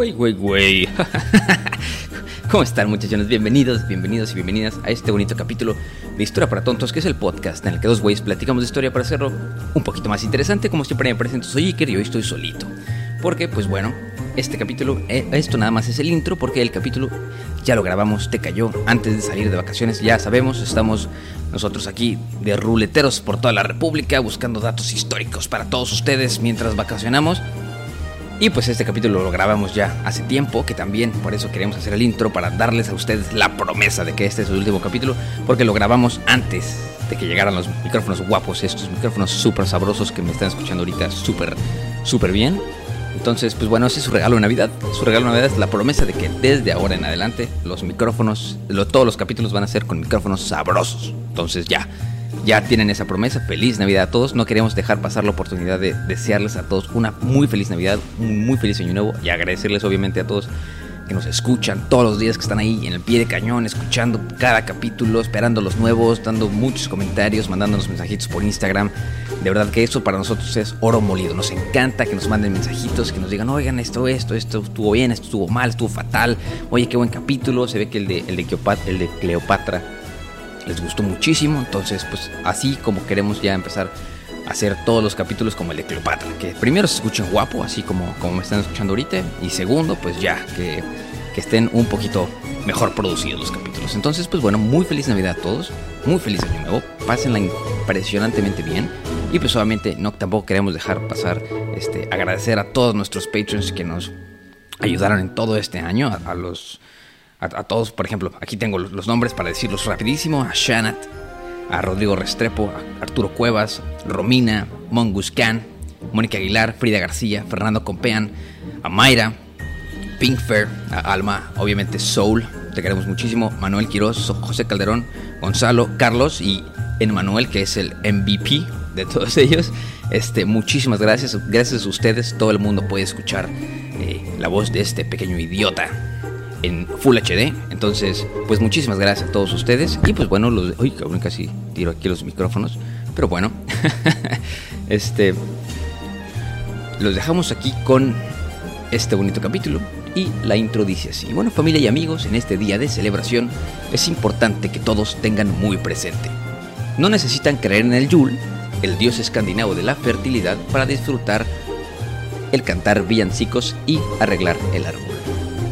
Güey, güey, güey. ¿Cómo están muchachones? Bienvenidos, bienvenidos y bienvenidas a este bonito capítulo de Historia para Tontos, que es el podcast en el que dos güeyes platicamos de historia para hacerlo un poquito más interesante. Como siempre me presento, soy Iker y hoy estoy solito. Porque, pues bueno, este capítulo, eh, esto nada más es el intro, porque el capítulo ya lo grabamos, te cayó antes de salir de vacaciones. Ya sabemos, estamos nosotros aquí de ruleteros por toda la República buscando datos históricos para todos ustedes mientras vacacionamos. Y pues este capítulo lo grabamos ya hace tiempo, que también por eso queremos hacer el intro, para darles a ustedes la promesa de que este es el último capítulo, porque lo grabamos antes de que llegaran los micrófonos guapos, estos micrófonos súper sabrosos que me están escuchando ahorita súper, súper bien. Entonces, pues bueno, ese es su regalo de Navidad. Su regalo de Navidad es la promesa de que desde ahora en adelante los micrófonos, lo- todos los capítulos van a ser con micrófonos sabrosos. Entonces ya, ya tienen esa promesa. Feliz Navidad a todos. No queremos dejar pasar la oportunidad de desearles a todos una muy feliz Navidad, un muy feliz año nuevo y agradecerles obviamente a todos que nos escuchan todos los días que están ahí en el pie de cañón, escuchando cada capítulo, esperando los nuevos, dando muchos comentarios, mandándonos mensajitos por Instagram. De verdad que eso para nosotros es oro molido. Nos encanta que nos manden mensajitos, que nos digan, oigan, esto, esto, esto estuvo bien, esto estuvo mal, estuvo fatal. Oye, qué buen capítulo. Se ve que el de, el el de Cleopatra les gustó muchísimo. Entonces, pues así como queremos ya empezar a hacer todos los capítulos como el de Cleopatra. Que primero se escuchen guapo, así como, como me están escuchando ahorita. Y segundo, pues ya, que, que estén un poquito mejor producidos los capítulos. Entonces, pues bueno, muy feliz Navidad a todos. Muy feliz año nuevo. Pásenla impresionantemente bien. Y pues obviamente no tampoco queremos dejar pasar este agradecer a todos nuestros patrons que nos ayudaron en todo este año, a, a los a, todos, por ejemplo, aquí tengo los, nombres para decirlos rapidísimo, a Shanat, a Rodrigo Restrepo, a Arturo Cuevas, Romina, Mongus Can, Mónica Aguilar, Frida García, Fernando Compean, a Mayra, Pinkfair, a Alma, obviamente Soul, te queremos muchísimo, Manuel Quiroz, José Calderón, Gonzalo, Carlos y Emmanuel, que es el MVP de todos ellos. Este, muchísimas gracias, gracias a ustedes todo el mundo puede escuchar eh, la voz de este pequeño idiota en Full HD. Entonces, pues muchísimas gracias a todos ustedes. Y pues bueno, los. Uy, casi tiro aquí los micrófonos. Pero bueno, este. Los dejamos aquí con este bonito capítulo. Y la intro dice así. Bueno, familia y amigos, en este día de celebración es importante que todos tengan muy presente. No necesitan creer en el Yule, el dios escandinavo de la fertilidad, para disfrutar el cantar villancicos y arreglar el árbol.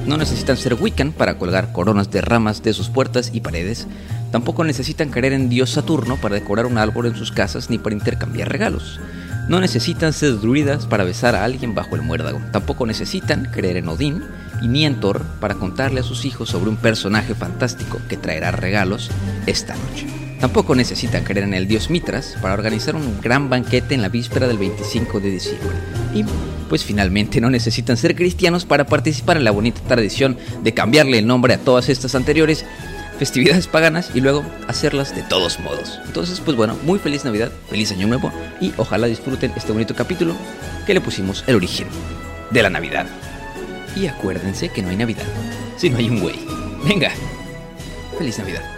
No necesitan ser Wiccan para colgar coronas de ramas de sus puertas y paredes. Tampoco necesitan creer en Dios Saturno para decorar un árbol en sus casas ni para intercambiar regalos. No necesitan ser druidas para besar a alguien bajo el muérdago. Tampoco necesitan creer en Odín y ni en Thor para contarle a sus hijos sobre un personaje fantástico que traerá regalos esta noche. Tampoco necesitan creer en el dios Mitras para organizar un gran banquete en la víspera del 25 de diciembre. Y pues finalmente no necesitan ser cristianos para participar en la bonita tradición de cambiarle el nombre a todas estas anteriores festividades paganas y luego hacerlas de todos modos. Entonces, pues bueno, muy feliz Navidad, feliz Año Nuevo y ojalá disfruten este bonito capítulo que le pusimos el origen de la Navidad. Y acuérdense que no hay Navidad si no hay un güey. Venga, feliz Navidad.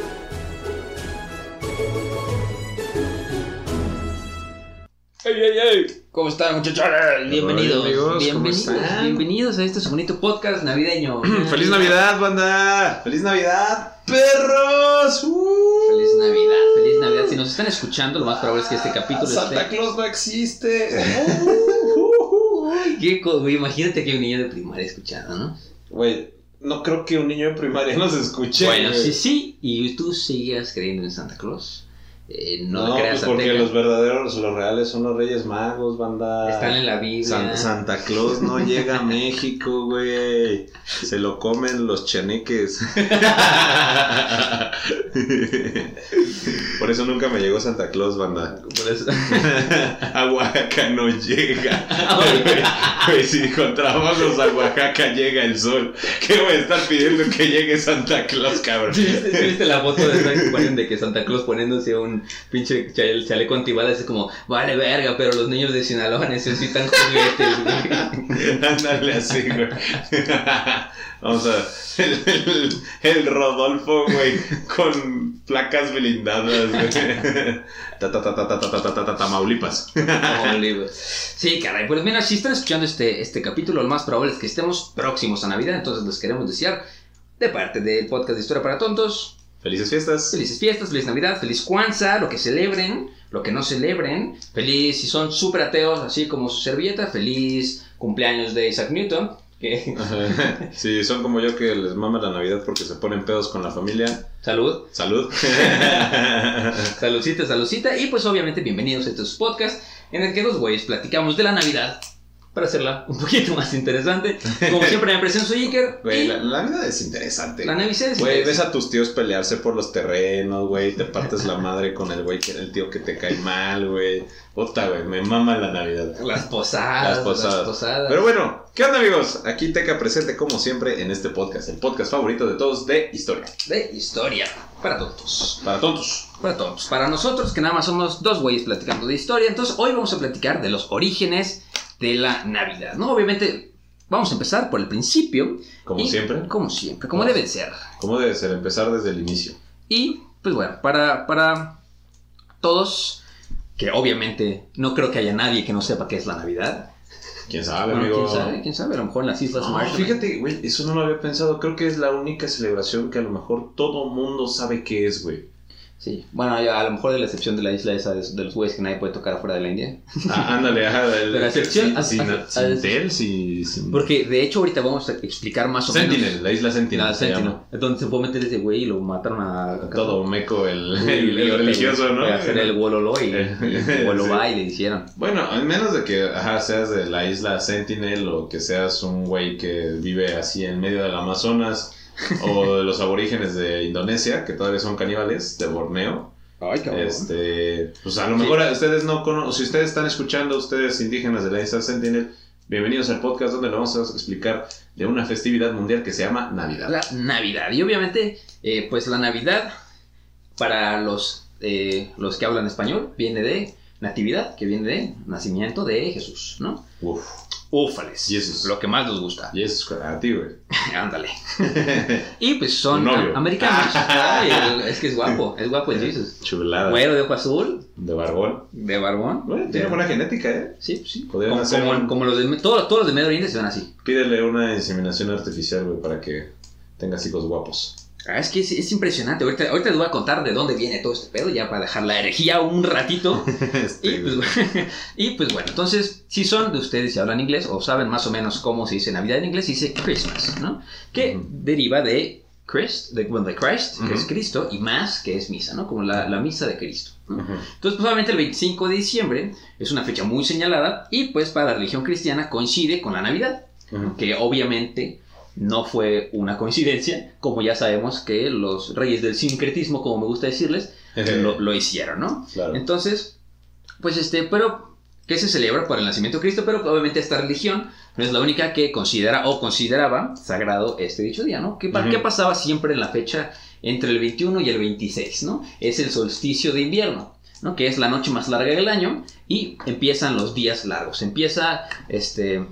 ¡Ey, ey, ey! ¿Cómo están muchachos? Bienvenidos, amigos, ¿cómo bienvenidos, están? bienvenidos a este su bonito podcast navideño. ¡Feliz Navidad, banda! ¡Feliz Navidad, perros! ¡Uh! Feliz Navidad, feliz Navidad. Si nos están escuchando, lo más probable es que este capítulo Santa esté. Claus no existe. Qué co- güey, imagínate que hay un niño de primaria escuchando, ¿no? Güey, no creo que un niño de primaria nos escuche. bueno, güey. sí, sí, y tú sigas creyendo en Santa Claus. Eh, no, pues porque los verdaderos, los reales son los Reyes Magos, banda. Están en la Biblia. San- Santa Claus no llega a México, güey. Se lo comen los chaneques. Por eso nunca me llegó Santa Claus, banda. Por eso- A Oaxaca no llega. Güey, si con trabajos a Oaxaca llega el sol, ¿qué voy a estar pidiendo que llegue Santa Claus, cabrón? ¿Sí ¿Viste, sí viste la foto de, esa que ponen de que Santa Claus poniéndose un pinche chale- chaleco antibalas? Es como, vale verga, pero los niños de Sinaloa necesitan juguetes, güey. Ándale así, güey. Vamos a. El, el- el Rodolfo, güey, con placas blindadas, güey. Ta, ta, ta, ta, ta, ta, ta, ta, ta, ta, Tamaulipas. Oliver. Sí, caray. Pues mira, si están escuchando este, este capítulo, lo más probable es que estemos próximos a Navidad. Entonces les queremos desear, de parte del podcast de Historia para Tontos, Felices fiestas. felices fiestas, feliz Navidad, feliz Kwanzaa, lo que celebren, lo que no celebren. Feliz, si son súper ateos, así como su servilleta, feliz cumpleaños de Isaac Newton. Ajá. Si son como yo que les mama la Navidad porque se ponen pedos con la familia. salud. Salud. Saludcita, saludcita. Y pues obviamente bienvenidos a estos podcasts en el que los güeyes platicamos de la Navidad para hacerla un poquito más interesante. Como siempre me presento soy Iker. Güey, y la, la Navidad es interesante. la Navidad es Güey, ves interesante. a tus tíos pelearse por los terrenos, güey. Te partes la madre con el güey que era el tío que te cae mal, güey. Puta, güey, me mama la Navidad. Las posadas, Las posadas. las posadas. Pero bueno, ¿qué onda, amigos? Aquí Teca presente, como siempre, en este podcast. El podcast favorito de todos de historia. De historia. Para tontos. Para tontos. Para tontos. Para nosotros, que nada más somos dos güeyes platicando de historia. Entonces, hoy vamos a platicar de los orígenes de la Navidad. ¿No? Obviamente, vamos a empezar por el principio. Como Y- siempre. Como siempre, como debe ser. ¿Cómo debe ser? Empezar desde el inicio. Y, pues bueno, para, para todos, que obviamente no creo que haya nadie que no sepa qué es la Navidad. ¿Quién sabe, Bueno, amigo? quién sabe, quién sabe, a lo mejor en las Islas No, Marshall. fíjate, güey, eso no lo había pensado. Creo que es la única celebración que a lo mejor todo mundo sabe qué es, güey. Sí, bueno, a lo mejor de la excepción de la isla esa de, de los güeyes que nadie puede tocar afuera de la India. Ah, ándale, ajá. el- Pero a excepción- sin, a- sin, a- sin a- tel, sin, sin- Porque de hecho ahorita vamos a explicar más o Sentinel, menos. la isla Sentinel. La se Sentinel. Entonces se puede meter ese güey y lo mataron a... Todo meco, el, Sí, el- el y- religioso, ¿no? y hacer el wololo y, y wolobá y le hicieron. Bueno, al menos de que ajá, seas de la isla Sentinel o que seas un güey que vive así en medio del Amazonas o de los aborígenes de Indonesia, que todavía son caníbales, de Borneo. Ay, Este, pues a lo mejor ustedes no conocen, si ustedes están escuchando, ustedes indígenas de la isla Sentinel, bienvenidos al podcast donde le vamos a explicar de una festividad mundial que se llama Navidad. La Navidad. Y obviamente, eh, pues la Navidad, para los, eh, los que hablan español, viene de natividad, que viene de nacimiento de Jesús, ¿no? Uf, Jesús. Lo que más nos gusta. es a ti, güey. Ándale. Y pues son americanos. Ay, es que es guapo, es guapo el Jesus. Chulada. Güero de ojo azul, De barbón. de barbón. Güey, tiene de- buena genética, ¿eh? Sí, sí. Podrían Como, hacer como- un- como los de todos, todos los de Medio Oriente se ven así. Pídele una inseminación artificial, güey, para que tengas hijos guapos. Ah, es que es, es impresionante. Ahorita, ahorita les voy a contar de dónde viene todo este pedo, ya para dejar la herejía un ratito. Este, Y pues, bueno, y pues bueno, entonces, si son de ustedes y hablan inglés o saben más o menos cómo se dice Navidad en inglés, se dice Christmas, ¿no? Que deriva de Christ, de, bueno, de Christ, que es Cristo, y más, que es misa, ¿no? Como la, la misa de Cristo. ¿no? Ujú. Entonces, pues obviamente el 25 de diciembre es una fecha muy señalada y pues para la religión cristiana coincide con la Navidad, que obviamente no fue una coincidencia, como ya sabemos que los reyes del sincretismo, como me gusta decirles, lo, lo hicieron, ¿no? Claro. Entonces, pues este, pero que se celebra por el nacimiento de Cristo, pero obviamente esta religión no es la única que considera o consideraba sagrado este dicho día, ¿no? ¿Qué, pasaba siempre en la fecha entre el 21 y el 26, ¿no? Es el solsticio de invierno, ¿no? Que es la noche más larga del año y empiezan los días largos. Empieza, este,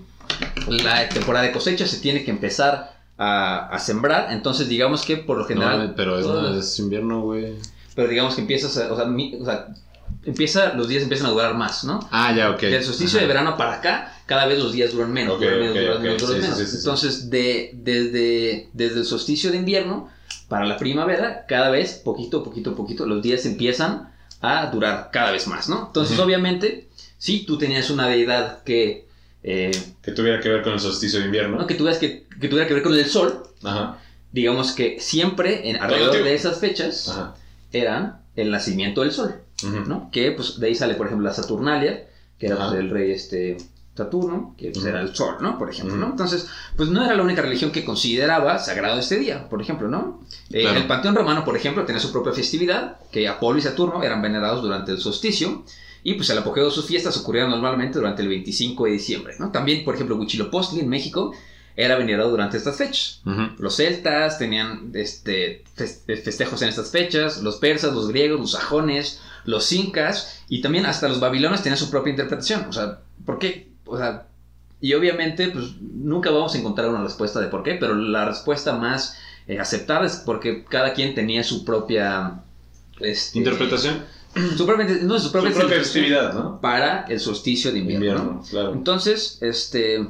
la temporada de cosecha, se tiene que empezar a, a sembrar, entonces digamos que por lo general... No, pero es, todos- no, es invierno, güey. pero digamos que empiezas a, o sea, mi- o sea, empieza, los días empiezan a durar más, ¿no? Ah, ya, ok. Del solsticio de verano para acá, cada vez los días duran menos, duran menos, duran menos, duran Sí, menos. sí, sí, sí. Entonces, de, desde, desde el solsticio de invierno para la primavera, cada vez, poquito, poquito, poquito, los días empiezan a durar cada vez más, ¿no? Entonces, obviamente, si tú tenías una deidad que, eh, Que tuviera que ver con el solsticio de invierno. ¿no? que, tuvieras que, que tuviera que ver con el sol, Ajá. digamos que siempre en, alrededor de esas fechas Ajá. eran el nacimiento del sol. Ujú. ¿no? Que pues de ahí sale, por ejemplo, la Saturnalia, que era pues, del rey este, Saturno, que pues, Ujú. era el sol, ¿no? Por ejemplo, Ujú. ¿no? Entonces, pues no era la única religión que consideraba sagrado este día, por ejemplo, ¿no? Eh, Claro. El panteón romano, por ejemplo, tenía su propia festividad, que Apolo y Saturno eran venerados durante el solsticio, y pues el apogeo de sus fiestas ocurría normalmente durante el 25 de diciembre, ¿no? También, por ejemplo, Huitzilopochtli en México era venerado durante estas fechas. Los celtas tenían este, fes- festejos en estas fechas, los persas, los griegos, los sajones, los incas y también hasta los babilonios tenían su propia interpretación. O sea, ¿por qué? O sea, y obviamente pues nunca vamos a encontrar una respuesta de por qué, pero la respuesta más eh, aceptada es porque cada quien tenía su propia... este, Interpretación. Su propia, no, su Su propia, festividad, ¿no? Para el solsticio de invierno. ¿no? Invierno, claro. Entonces, este,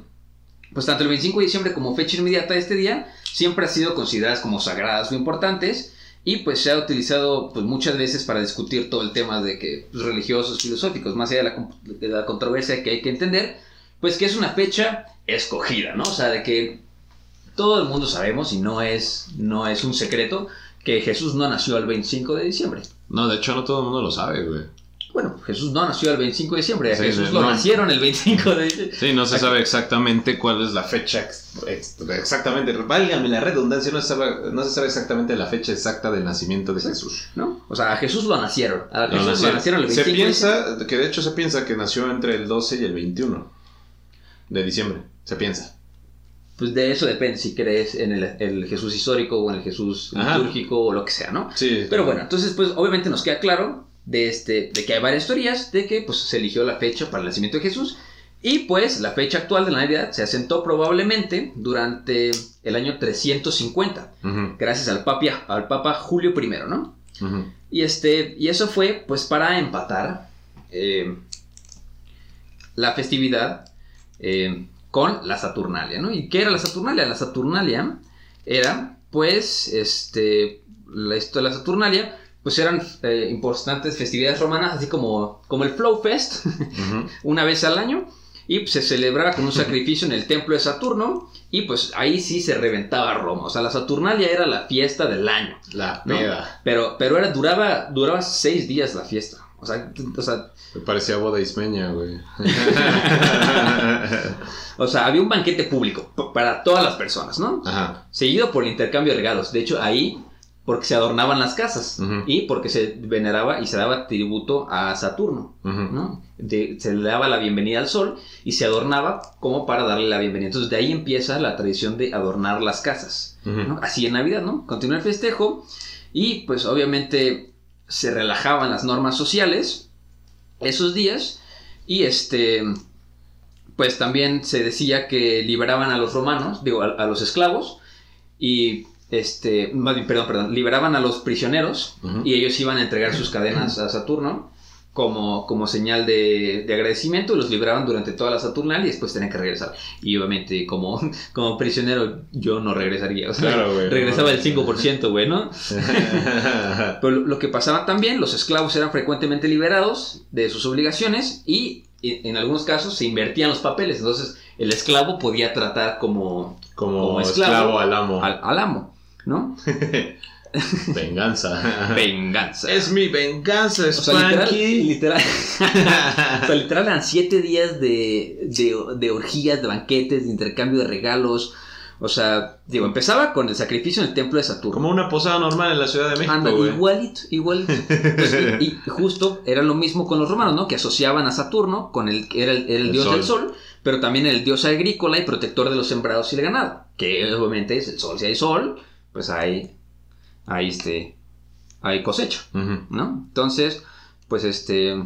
pues tanto el 25 de diciembre como fecha inmediata de este día siempre han sido consideradas como sagradas o importantes y pues se ha utilizado pues muchas veces para discutir todo el tema de que pues, religiosos, filosóficos, más allá de la, de la controversia que hay que entender, pues que es una fecha escogida, ¿no? O sea, de que todo el mundo sabemos y no es, no es un secreto que Jesús no nació el 25 de diciembre. No, de hecho no todo el mundo lo sabe, güey. Bueno, Jesús no nació el 25 de diciembre, a Sí, Jesús no. lo nacieron el 25 de diciembre. Sí, no se Aquí- sabe exactamente cuál es la fecha ex- ex- exactamente. Válgame la redundancia, no se, sabe, no se sabe exactamente la fecha exacta del nacimiento de Jesús. ¿no? O sea, a Jesús lo nacieron. A Jesús lo nacieron. nacieron el se 25 de diciembre. piensa, que de hecho se piensa que nació entre el 12 y el 21 de diciembre. Se piensa. Pues de eso depende si crees en el, el Jesús histórico o en el Jesús Ajá. litúrgico o lo que sea, ¿no? Sí. Pero bueno, entonces pues obviamente nos queda claro de, este, de que hay varias teorías de que pues se eligió la fecha para el nacimiento de Jesús y pues la fecha actual de la Navidad se asentó probablemente durante el año 350 Ujú, gracias al, papia, al Papa Julio I, ¿no? Y, este, y eso fue pues para empatar eh, la festividad eh, con la Saturnalia, ¿no? ¿Y qué era la Saturnalia? La Saturnalia era pues este, la, esto- la Saturnalia pues eran eh, importantes festividades romanas así como, como el Flow Fest una vez al año y pues, se celebraba con un sacrificio en el templo de Saturno y pues ahí sí se reventaba Roma, o sea la Saturnalia era la fiesta del año. La ¿no? peda. Pero, pero era, duraba, duraba seis días la fiesta. O sea, o sea, Me parecía boda ismeña, güey. o sea, había un banquete público para todas las personas, ¿no? Ajá. Seguido por el intercambio de regalos. De hecho, ahí, porque se adornaban las casas y porque se veneraba y se daba tributo a Saturno. ¿no? De- se le daba la bienvenida al sol y se adornaba como para darle la bienvenida. Entonces, de ahí empieza la tradición de adornar las casas. Así en Navidad, ¿no? Continúa el festejo y pues obviamente se relajaban las normas sociales esos días y este pues también se decía que liberaban a los romanos, digo, a, a los esclavos y este, perdón, perdón, liberaban a los prisioneros y ellos iban a entregar sus cadenas a Saturno como, como señal de, de agradecimiento, los liberaban durante toda la Saturnal y después tenían que regresar. Y obviamente como, como prisionero yo no regresaría, o sea, Claro, regresaba el 5%, güey, ¿no? Pero lo- que pasaba también, los esclavos eran frecuentemente liberados de sus obligaciones y y en algunos casos se invertían los papeles, entonces el esclavo podía tratar como, Como, Como esclavo, esclavo al amo. al, al amo, ¿no? Venganza. Venganza. es mi venganza, O sea, literal, Spanky. literal, o sea, literal eran siete días de, de, de orgías, de banquetes, de intercambio de regalos. O sea, digo, empezaba con el sacrificio en el templo de Saturno. Como una posada normal en la Ciudad de México, igualito, igualito. Pues, y, y justo era lo mismo con los romanos, ¿no? Que asociaban a Saturno con el que era el, era el El dios sol. del sol, pero también el dios agrícola y protector de los sembrados y el ganado. Que obviamente es el sol. Si hay sol, pues hay, hay este, hay cosecha. ¿no? Entonces, pues este...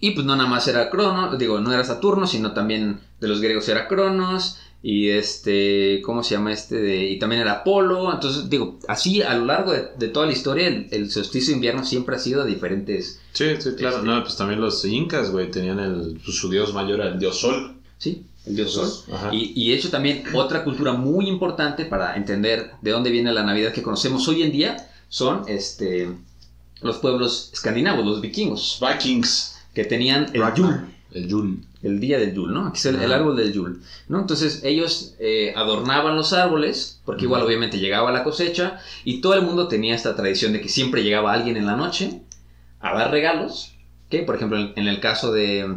Y pues no nada más era Cronos, digo, no era Saturno, sino también de los griegos era Cronos, y este, ¿cómo se llama este? De, y también era Apolo, entonces digo, así a lo largo de, de toda la historia, el, el solsticio de invierno siempre ha sido de diferentes, Sí, sí, claro. Este- No, pues también los incas, güey, tenían el, pues, su dios mayor, el dios sol. ¿sí? El dios sol. Y, y de hecho también otra cultura muy importante para entender de dónde viene la Navidad que conocemos hoy en día son este, los pueblos escandinavos, los vikingos, Vikings. que tenían el Ragnar. Yule. El Yule. el día del Yule, ¿no? Aquí es el, árbol del Yule, ¿no? Entonces ellos eh, adornaban los árboles, porque igual obviamente llegaba la cosecha, y todo el mundo tenía esta tradición de que siempre llegaba alguien en la noche a dar regalos, que por ejemplo en, en el caso de,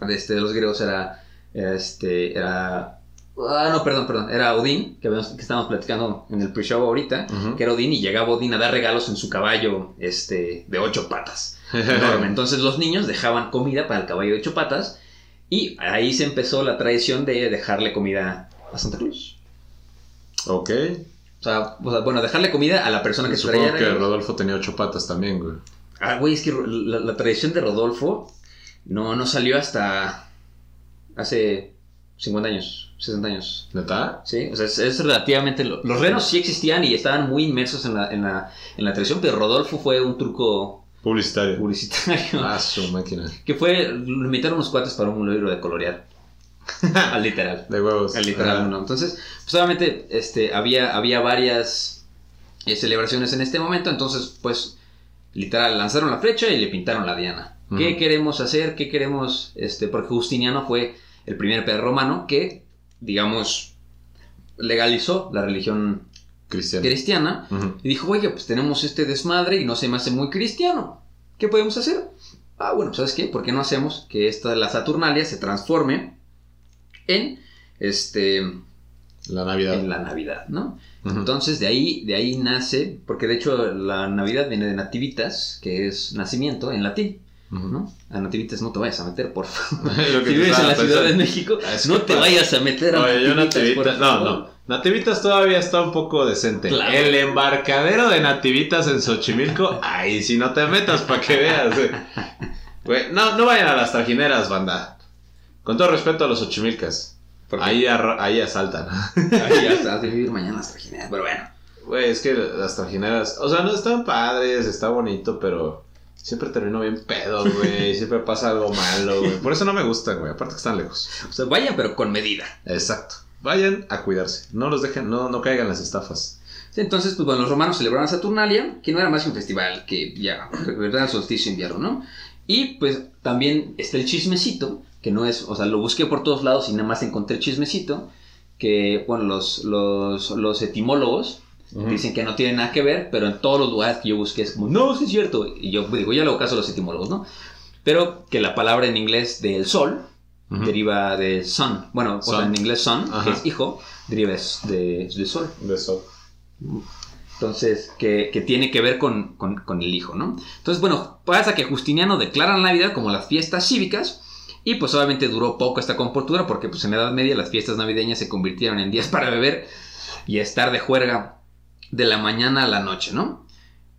de, este, de los griegos era, este, era... Ah, no, perdón, perdón. Era Odín, que, que estábamos platicando en el pre-show ahorita, que era Odín y llegaba Odín a dar regalos en su caballo este, de ocho patas. Enorme. Entonces los niños dejaban comida para el caballo de ocho patas y ahí se empezó la tradición de dejarle comida a Santa Cruz. Ok. O sea, o sea, bueno, dejarle comida a la persona que Supongo que. Rodolfo tenía ocho patas también, güey. Ah, güey, es que la, la tradición de Rodolfo no, no salió hasta hace 50 años, 60 años. ¿Neta? Sí, o sea, es, es relativamente... lo- Los renos sí existían y estaban muy inmersos en la, en la, en la tradición, pero Rodolfo fue un truco Publicitario. publicitario. Ah, su máquina. Que fue, lo invitaron unos cuates para un libro de colorear. Al literal. De huevos. Al literal, Ajá. ¿no? Entonces, pues obviamente este, había, había varias eh, celebraciones en este momento, entonces, pues, literal, lanzaron la flecha y le pintaron la diana. ¿Qué queremos hacer? ¿Qué queremos? Este, porque Justiniano fue el primer perro romano que, digamos, legalizó la religión cristiana y dijo, oye, pues tenemos este desmadre y no se me hace muy cristiano. ¿Qué podemos hacer? Ah, bueno, ¿sabes qué? ¿Por qué no hacemos que esta la Saturnalia se transforme en este La Navidad. en la Navidad, ¿no? Entonces de ahí de ahí nace, porque de hecho la Navidad viene de nativitas, que es nacimiento en latín. ¿No? A nativitas no te vayas a meter, por favor. Si vives en la Ciudad de. México, Es no te vayas a meter a Oye, yo nativitas, Nativitas. No, no. Nativitas todavía está un poco decente. Claro. El embarcadero de Nativitas en Xochimilco. Ahí si no te metas para que veas. eh. No, no vayan a las trajineras, banda. Con todo respeto a los Xochimilcas. Ahí, ahí asaltan. Ahí de vivir mañana las trajineras, pero bueno. Güey, es que las trajineras. O sea, no están padres, está bonito, pero. Siempre termino bien pedo, güey. Siempre pasa algo malo, güey. Por eso no me gustan, güey. Aparte que están lejos. O sea, vayan, pero con medida. Exacto. Vayan a cuidarse. No los dejen, no, no caigan las estafas. Entonces, pues bueno, los romanos celebraban Saturnalia, que no era más que un festival, que ya, ¿verdad? El solsticio invierno, ¿no? Y pues también está el chismecito, que no es, o sea, lo busqué por todos lados y nada más encontré el chismecito, que, bueno, los, los, los etimólogos Dicen que no tiene nada que ver, pero en todos los lugares que yo busqué es como, no, sí es cierto. Y yo digo, ya le hago caso a los etimólogos, ¿no? Pero que la palabra en inglés del sol deriva de son. Bueno, o sea, en inglés son, Ajá. que es hijo, deriva de, de sol. De eso. Entonces, que, que tiene que ver con, con- con el hijo, ¿no? Entonces, bueno, pasa que Justiniano declara la Navidad como las fiestas cívicas y pues obviamente duró poco esta comportura porque pues en la Edad Media las fiestas navideñas se convirtieron en días para beber y estar de juerga de la mañana a la noche, ¿no?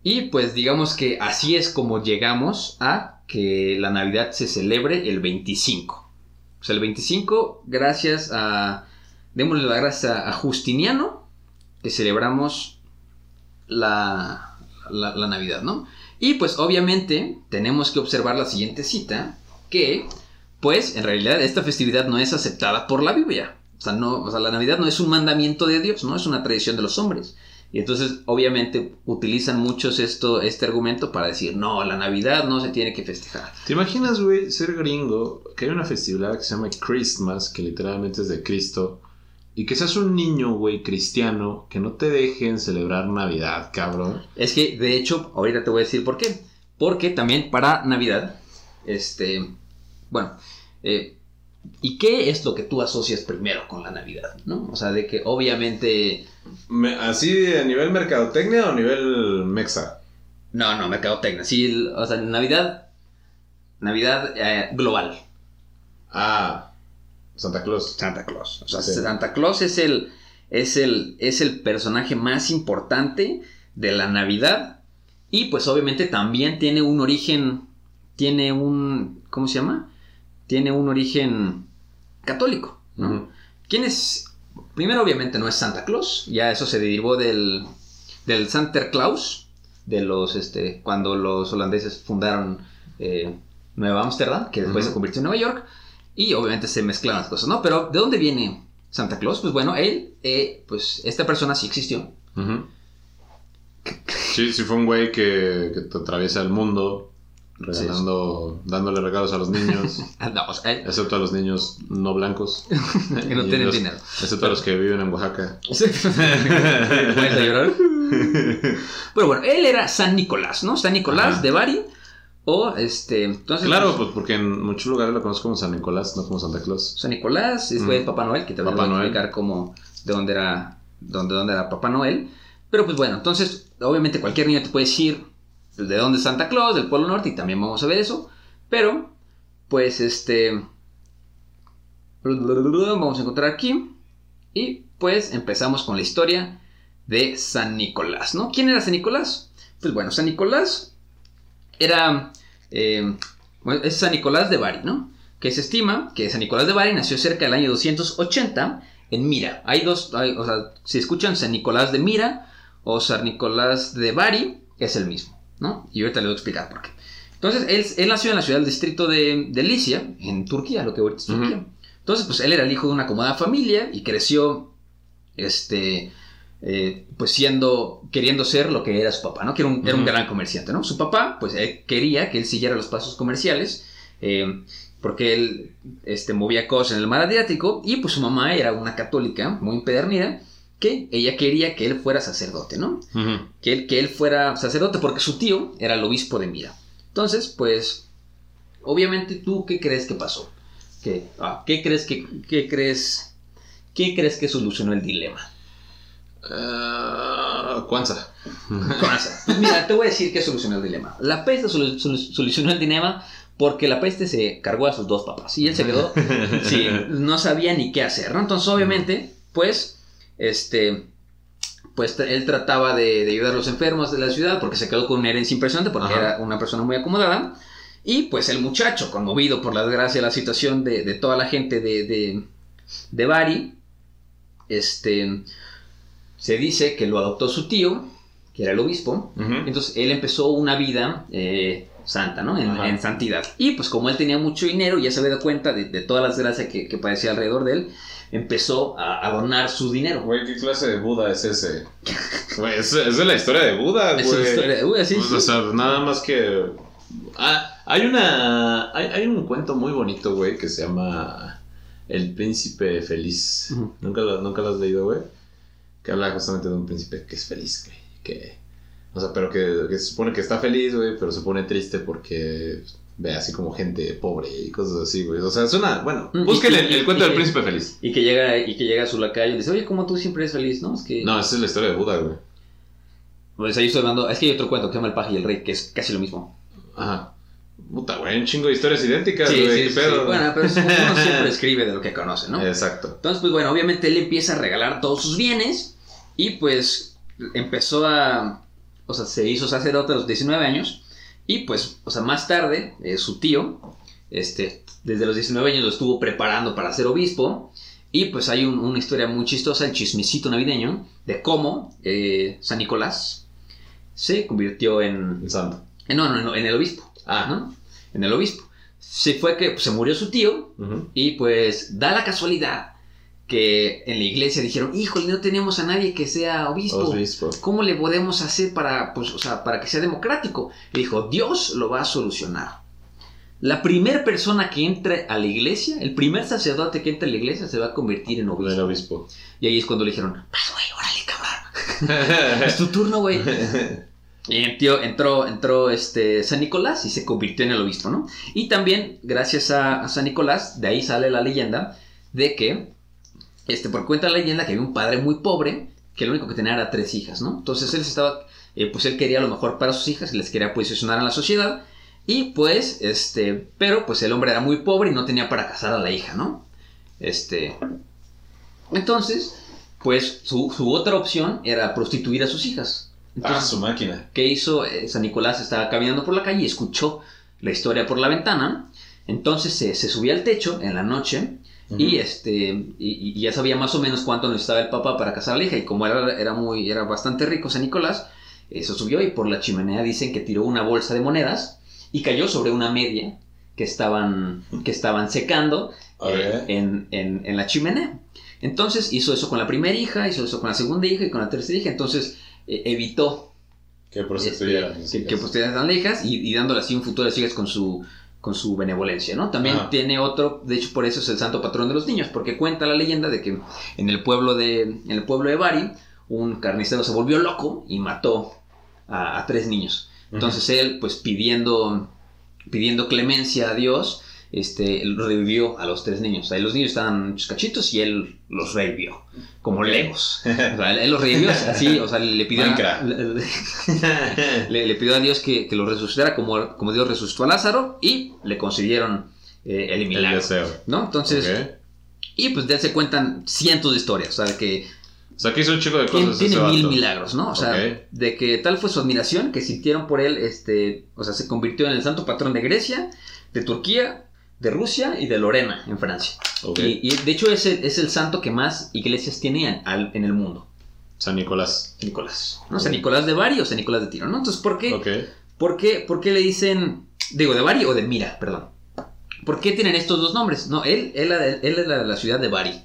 Y pues digamos que así es como llegamos a que la Navidad se celebre el 25. O sea, el 25, gracias a... Démosle la gracia a Justiniano, que celebramos la, la, la Navidad, ¿no? Y pues obviamente tenemos que observar la siguiente cita, que pues en realidad esta festividad no es aceptada por la Biblia. O sea, no, o sea, la Navidad no es un mandamiento de Dios, no es una tradición de los hombres. Y entonces obviamente utilizan muchos esto, este argumento para decir, no, la Navidad no se tiene que festejar. ¿Te imaginas, güey, ser gringo, que hay una festividad que se llama Christmas, que literalmente es de Cristo, y que seas un niño, güey, cristiano, que no te dejen celebrar Navidad, cabrón? Es que, de hecho, ahorita te voy a decir por qué. Porque también para Navidad, este, bueno, eh, ¿y qué es lo que tú asocias primero con la Navidad? ¿no? O sea, de que obviamente, Me- ¿Así a nivel mercadotecnia o a nivel mexa? no, no, mercadotecnia, sí, o sea, Navidad, Navidad eh, global, Ah, Santa Claus. Santa Claus. O sea, Sí. Santa Claus es el, es, el, es el personaje más importante de la Navidad. Y pues obviamente también tiene un origen, tiene un, ¿cómo se llama? Tiene un origen católico, ¿no? ¿Quién es? Primero obviamente no es Santa Claus, ya eso se derivó del, del Santa Claus, de los, este, cuando los holandeses fundaron eh, Nueva Ámsterdam, que después se convirtió en Nueva York, y obviamente se mezclan las cosas, ¿no? Pero ¿de dónde viene Santa Claus? Pues bueno, él, eh, pues esta persona sí existió. Sí, sí fue un güey que, que te atraviesa el mundo regalando, dándole regalos a los niños, sea, él- excepto a los niños no blancos. que no tienen los- dinero. Excepto a los que viven en Oaxaca. ¿Puedes a llorar? Pero bueno, él era San Nicolás, ¿no? San Nicolás Ajá. de Bari, O este. Entonces, Claro, pues porque en muchos lugares lo conozco como San Nicolás, no como Santa Claus. San Nicolás, después Mm. Papá Noel, que te voy Papá a Noel. explicar cómo, de dónde era, dónde, dónde era Papá Noel. Pero pues bueno, entonces, obviamente cualquier niño te puede decir de dónde es Santa Claus, del Polo Norte, y también vamos a ver eso. Pero, pues este. Vamos a encontrar aquí. Y pues empezamos con la historia de San Nicolás, ¿no? ¿Quién era San Nicolás? Pues bueno, San Nicolás era. eh, es San Nicolás de Bari, ¿no? Que se estima que San Nicolás de Bari nació cerca del año 280 en Mira. Hay dos, o sea, si escuchan San Nicolás de Mira o San Nicolás de Bari, es el mismo, ¿no? Y ahorita les voy a explicar por qué. Entonces, él, él nació en la ciudad del distrito de, de Licia, en Turquía, lo que ahorita es. Turquía. Entonces, pues él era el hijo de una acomodada familia y creció, este, eh, pues siendo, queriendo ser lo que era su papá, ¿no? Que era un, era un gran comerciante, ¿no? Su papá, pues él quería que él siguiera los pasos comerciales, eh, porque él este, movía cosas en el mar Adriático y pues su mamá era una católica muy empedernida que ella quería que él fuera sacerdote, ¿no? Que él, que él fuera sacerdote porque su tío era el obispo de Mira. Entonces, pues, obviamente tú, ¿qué crees que pasó? ¿Qué, ah, ¿qué crees que, qué crees, qué crees que solucionó el dilema? Ah, Kwanzaa. Kwanzaa. Pues mira, te voy a decir qué solucionó el dilema. La peste solu- solu- solucionó el dilema porque la peste se cargó a sus dos papás y él se quedó, sí, no sabía ni qué hacer, ¿no? Entonces, obviamente, pues, este, pues él trataba de, de ayudar a los enfermos de la ciudad porque se quedó con una herencia impresionante porque Ajá. era una persona muy acomodada. Y pues el muchacho, conmovido por la desgracia de la situación de, de toda la gente de, de, de Bari, este, se dice que lo adoptó su tío, que era el obispo. Entonces él empezó una vida eh, santa, ¿no? En, en santidad. Y pues como él tenía mucho dinero ya se había dado cuenta de, de todas las desgracias que, que padecía alrededor de él, empezó a, a donar su dinero. Güey, ¿qué clase de Buda es ese? Güey, es, es de la historia de Buda, güey. Es la historia. Pues, sí. O sea, nada más que. Ah, hay una. Hay, hay un cuento muy bonito, güey, que se llama El Príncipe Feliz. ¿Nunca, lo, ¿Nunca lo has leído, güey? Que habla justamente de un príncipe que es feliz, güey. Que. O sea, pero que, que se supone que está feliz, güey, pero se pone triste porque ve así como gente pobre y cosas así, güey. O sea, es una. Bueno, Mm, busquen el, el cuento del príncipe feliz. Y que llega, y que llega a su lacayo y dice, oye, ¿cómo tú siempre eres feliz? No, es que... No, esa es la historia de Buda, güey. Pues ahí estoy hablando, es que hay otro cuento que se llama El paje y el rey, que es casi lo mismo. Ajá. Puta, güey, un chingo de historias idénticas, Sí, güey. sí, ¿qué sí, pedo? sí. Bueno, pero uno siempre escribe de lo que conoce, ¿no? Exacto. Entonces, pues bueno, obviamente él empieza a regalar todos sus bienes y pues empezó a, o sea, se hizo sacerdote a los 19 años y pues, o sea, más tarde, eh, su tío, este, desde los 19 años lo estuvo preparando para ser obispo y pues hay un- una historia muy chistosa, el chismecito navideño, de cómo eh, San Nicolás se convirtió en, El santo. en- no, no, no, en el obispo, Ah. ¿no? En el obispo. Se fue que pues, se murió su tío y pues da la casualidad que en la iglesia dijeron, híjole, no tenemos a nadie que sea obispo. Obispo. ¿Cómo le podemos hacer para, pues, o sea, para que sea democrático? Y dijo, Dios lo va a solucionar. La primera persona que entre a la iglesia, el primer sacerdote que entre a la iglesia se va a convertir en obispo. El obispo. Y ahí es cuando le dijeron, pues güey, órale, cabrón. Es tu turno, güey. Y entró, entró, entró este San Nicolás y se convirtió en el obispo, ¿no? Y también, gracias a, a San Nicolás, de ahí sale la leyenda de que, este, por cuenta la leyenda que había un padre muy pobre que lo único que tenía era tres hijas, ¿no? Entonces él estaba, eh, pues él quería lo mejor para sus hijas y les quería posicionar en la sociedad. Y pues, este, pero pues el hombre era muy pobre y no tenía para casar a la hija, ¿no? Este, entonces, pues su, su otra opción era prostituir a sus hijas. ah, Entonces, su máquina. ¿Qué hizo? Eh, San Nicolás estaba caminando por la calle y escuchó la historia por la ventana. Entonces se, se subía al techo en la noche y, este, y, y ya sabía más o menos cuánto necesitaba el papá para casar a la hija. Y como era, era, muy, era bastante rico San Nicolás, se subió y por la chimenea dicen que tiró una bolsa de monedas y cayó sobre una media que estaban, que estaban secando eh, en, en- en la chimenea. Entonces hizo eso con la primera hija, hizo eso con la segunda hija y con la tercera hija. Entonces eh, evitó Que este, prostituyeran. que, que prostituyeran a las hijas y, y dándole así un futuro a las hijas con su, con su benevolencia, ¿no? También tiene otro, de hecho por eso es el santo patrón de los niños, porque cuenta la leyenda de que en el pueblo de, en el pueblo de Bari, un carnicero se volvió loco y mató a, a tres niños. Entonces él, pues pidiendo, pidiendo clemencia a Dios, este, él revivió a los tres niños. Ahí los niños estaban cachitos y él los revivió, como legos. O sea, él los revivió así, o sea, le pidió, Minecraft. le, le pidió a Dios que, que lo resucitara como, como Dios resucitó a Lázaro y le concedieron eh, el El milagro. deseo. ¿no? Entonces, y pues ya se cuentan cientos de historias, o sea, de que O sea, que hizo un chico de cosas. tiene ese mil vato. milagros, ¿no? O sea, de que tal fue su admiración que sintieron por él, este, o sea, se convirtió en el santo patrón de Grecia, de Turquía, de Rusia y de Lorena, en Francia. Y, y, de hecho es el, es el santo que más iglesias tiene al- en el mundo, San Nicolás. Nicolás. ¿no? San Nicolás de Bari o San Nicolás de Tiro, ¿no? Entonces, ¿por qué? ¿Por qué, por qué le dicen, digo, de Bari o de Mira, perdón? ¿Por qué tienen estos dos nombres? No, él, él, él, es la, la ciudad de Bari.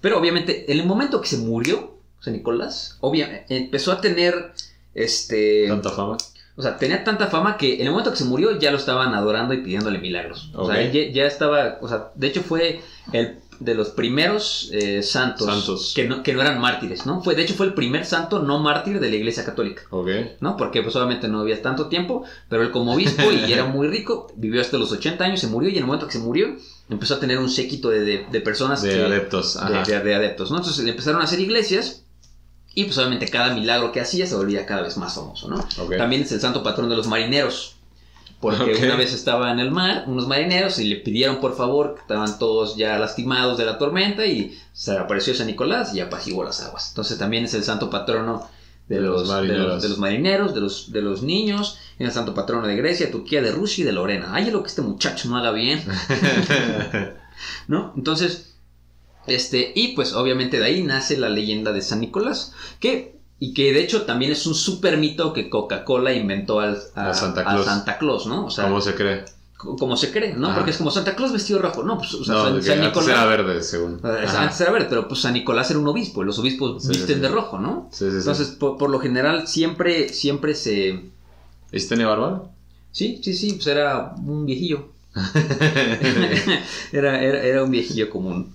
Pero obviamente, en el momento que se murió San Nicolás, obviamente, empezó a tener, este, Tanta fama. O sea, tenía tanta fama que en el momento que se murió ya lo estaban adorando y pidiéndole milagros. O sea, ya, ya estaba, o sea, de hecho fue el de los primeros eh, santos, Santos. Que, no, que no eran mártires, ¿no? Fue, de hecho fue el primer santo no mártir de la Iglesia Católica. Ok. ¿no? Porque pues obviamente no había tanto tiempo, pero él como obispo y era muy rico, vivió hasta los 80 años, se murió y en el momento que se murió empezó a tener un séquito de, de- de personas De que- adeptos. de- de adeptos, ¿no? Entonces le empezaron a hacer iglesias y pues obviamente cada milagro que hacía se volvía cada vez más famoso, ¿no? También es el santo patrón de los marineros. Porque una vez estaba en el mar, unos marineros, y le pidieron por favor, que estaban todos ya lastimados de la tormenta, y se apareció San Nicolás y apaciguó las aguas. Entonces también es el santo patrono de, De los, los de marineros. los- de los marineros, de los, de los niños, es el santo patrono de Grecia, Turquía, de Rusia y de Lorena. Ay, lo que este muchacho no haga bien. ¿no? Entonces, este, y pues obviamente de ahí nace la leyenda de San Nicolás, que, y que de hecho también es un super mito que Coca-Cola inventó al, a, A Santa a Claus. Santa Claus, ¿no? O sea, ¿Cómo se cree? co- como se cree, ¿no? Ajá. Porque es como Santa Claus vestido rojo, no, pues, o sea, no, San, San antes Nicolás. era verde, según. Ajá. Antes era verde, pero pues San Nicolás era un obispo y los obispos Sí, visten sí, de sí. rojo, ¿no? Sí, sí, sí. Entonces, por, por lo general, siempre, siempre se. ¿Y si tenía barba? Sí, sí, sí, pues era un viejillo. era, era, era un viejillo común,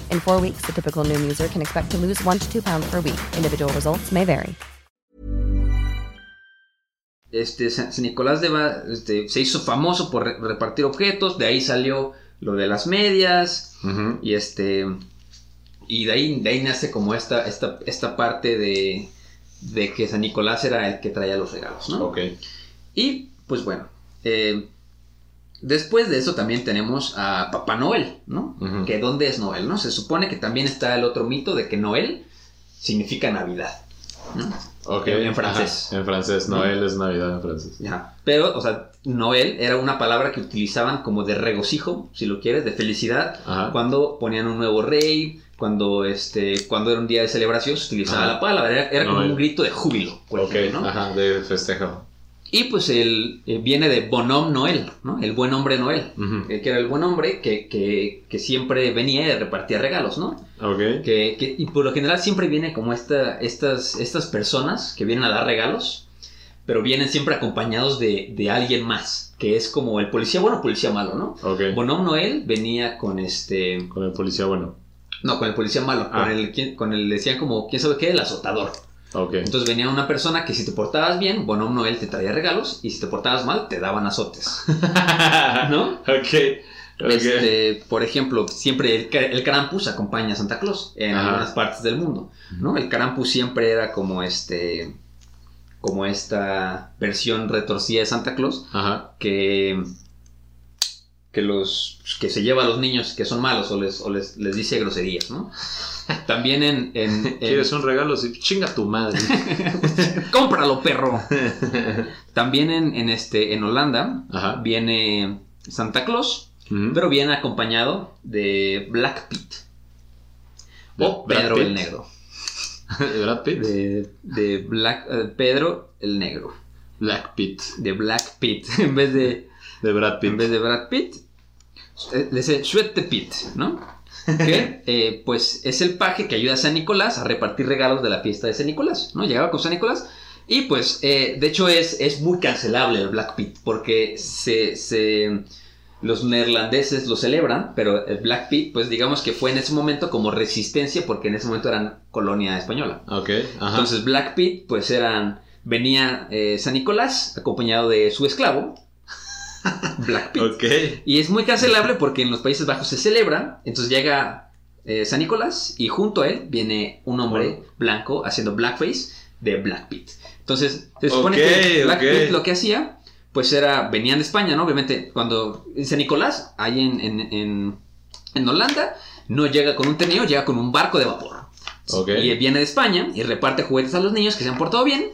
In four weeks, the typical Noom user can expect to lose one to two pounds per week. Individual results may vary. este, San, San Nicolás de Ba- este, se hizo famoso por re- repartir objetos, de ahí salió lo de las medias, Ujú. y este y de ahí, de ahí nace como esta, esta, esta parte de, de que San Nicolás era el que traía los regalos, ¿no? Ok. Y pues bueno, eh, después de eso también tenemos a Papá Noel, ¿no? Que dónde es Noel, ¿no? Se supone que también está el otro mito de que Noel significa Navidad, ¿no? Ok. En- francés. Ajá, En francés. Noel es Navidad en francés. Ajá. Pero, o sea, Noel era una palabra que utilizaban como de regocijo, si lo quieres, de felicidad, Ajá. cuando ponían un nuevo rey, cuando este, cuando era un día de celebración se utilizaba Ajá. la palabra, era, era como un grito de júbilo, por Ok. ejemplo, ¿no? Ajá. De festejo. Y pues el, eh, viene de Bonhomme Noel, ¿no? El buen hombre Noel, eh, que era el buen hombre que, que, que siempre venía y repartía regalos, ¿no? Ok. Que, que- y por lo general siempre viene como esta, estas, estas personas que vienen a dar regalos, pero vienen siempre acompañados de, de alguien más, que es como el policía bueno o policía malo, ¿no? Ok. Bonhomme Noel venía con este... Con el policía bueno. No, con el policía malo, Ah. con el, quien- con el, decían como, ¿quién sabe qué? El azotador. Ok. Entonces venía una persona que si te portabas bien, Bonhomme Noel te traía regalos, y si te portabas mal, te daban azotes, ¿no? ok. Ok. Este, por ejemplo, siempre el, el Krampus acompaña a Santa Claus en Ajá. algunas partes del mundo, ¿no? El Krampus siempre era como este, como esta versión retorcida de Santa Claus Ajá. que que los que se lleva a los niños que son malos o les, o les, les dice groserías, ¿no? También en, en- en- ¿Quieres un regalo? Sí, chinga tu madre. cómpralo perro. También en, en este en Holanda Ajá. viene Santa Claus pero viene acompañado de Black Pete. ¿De O Brad Pedro Pitt? el Negro. ¿De Brad Pitt? De, de Black, eh, Pedro el Negro. Black Pitt. De Black Pete. En vez de, De Brad Pitt. en vez de Brad Pitt. eh, le dice Schwette Pit, ¿no? Que eh, pues es el paje que ayuda a San Nicolás a repartir regalos de la fiesta de San Nicolás, ¿no? Llegaba con San Nicolás y pues eh, de hecho es, es muy cancelable el Black Pit porque se, se- los neerlandeses lo celebran, pero el Black Pit pues digamos que fue en ese momento como resistencia porque en ese momento eran colonia española. Ok, ajá. Entonces Black Pit pues eran venía eh, San Nicolás acompañado de su esclavo Black Pit. ok. Y es muy cancelable porque en los Países Bajos se celebra. Entonces llega eh, San Nicolás y junto a él viene un hombre blanco haciendo blackface de Black Pit. Entonces se supone que Black ok. Pit lo que hacía, pues era, venían de España, ¿no? Obviamente, cuando en San Nicolás, ahí en, en, en, en Holanda, no llega con un tenido, llega con un barco de vapor. Y viene de España y reparte juguetes a los niños que se han portado bien.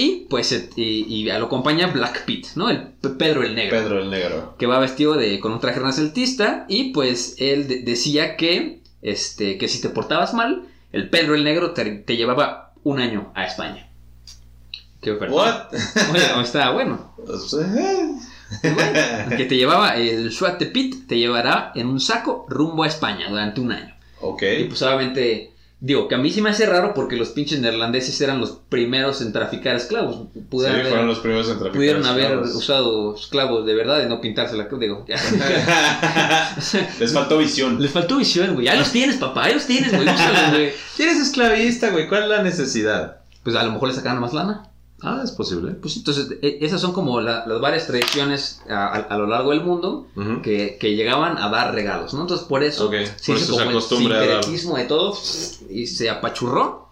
Y pues eh, y, y lo acompaña Black Pit, ¿no? El Pedro el Negro Pedro el Negro. que va vestido de, con un traje renacentista y pues él de- decía que, este, que si te portabas mal, el Pedro el Negro te, te llevaba un año a España. Qué oferta. What? Oye, está bueno. Que te llevaba, el Schwate Pit te llevará en un saco rumbo a España durante un año. ok. Y pues obviamente, digo, que a mí sí me hace raro porque los pinches neerlandeses eran los primeros en traficar esclavos. Sí, Pudieron haber- fueron los primeros en traficar pudieron haber esclavos. usado esclavos de verdad y no pintarse la cruz, digo. ya. Les faltó visión. Les faltó visión, güey. Ya los tienes, papá. Ya los tienes, güey. Úsalos, güey. Eres esclavista, güey. ¿Cuál es la necesidad? Pues a lo mejor le sacaron más lana. Ah, es posible. Pues entonces, e- esas son como la- las varias tradiciones a, a- a lo largo del mundo Ujú. que, que llegaban a dar regalos, ¿no? Entonces, por eso Ok, se por eso se como el acostumbra a dar. sincretismo de todo y se apachurró.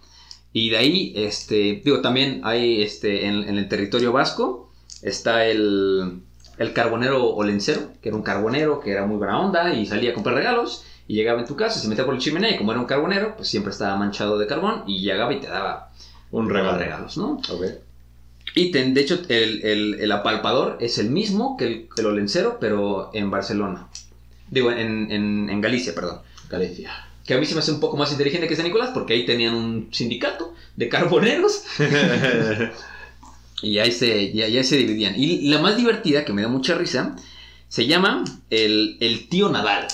Y de ahí, este, digo, también hay este, en, en el territorio vasco está el, el carbonero olencero, que era un carbonero que era muy buena onda y salía a comprar regalos. Y llegaba en tu casa, se metía por la chimenea y como era un carbonero, pues siempre estaba manchado de carbón y llegaba y te daba Un regalo. regalos, ¿no? Ok. Y ten- de hecho, el, el- el apalpador es el mismo que el, el olencero, pero en Barcelona. Digo, en, en- en Galicia, perdón. Galicia. Que a mí se me hace un poco más inteligente que San Nicolás, porque ahí tenían un sindicato de carboneros y ahí se, y ahí se dividían. Y la más divertida, que me da mucha risa, se llama el, el tío Nadal.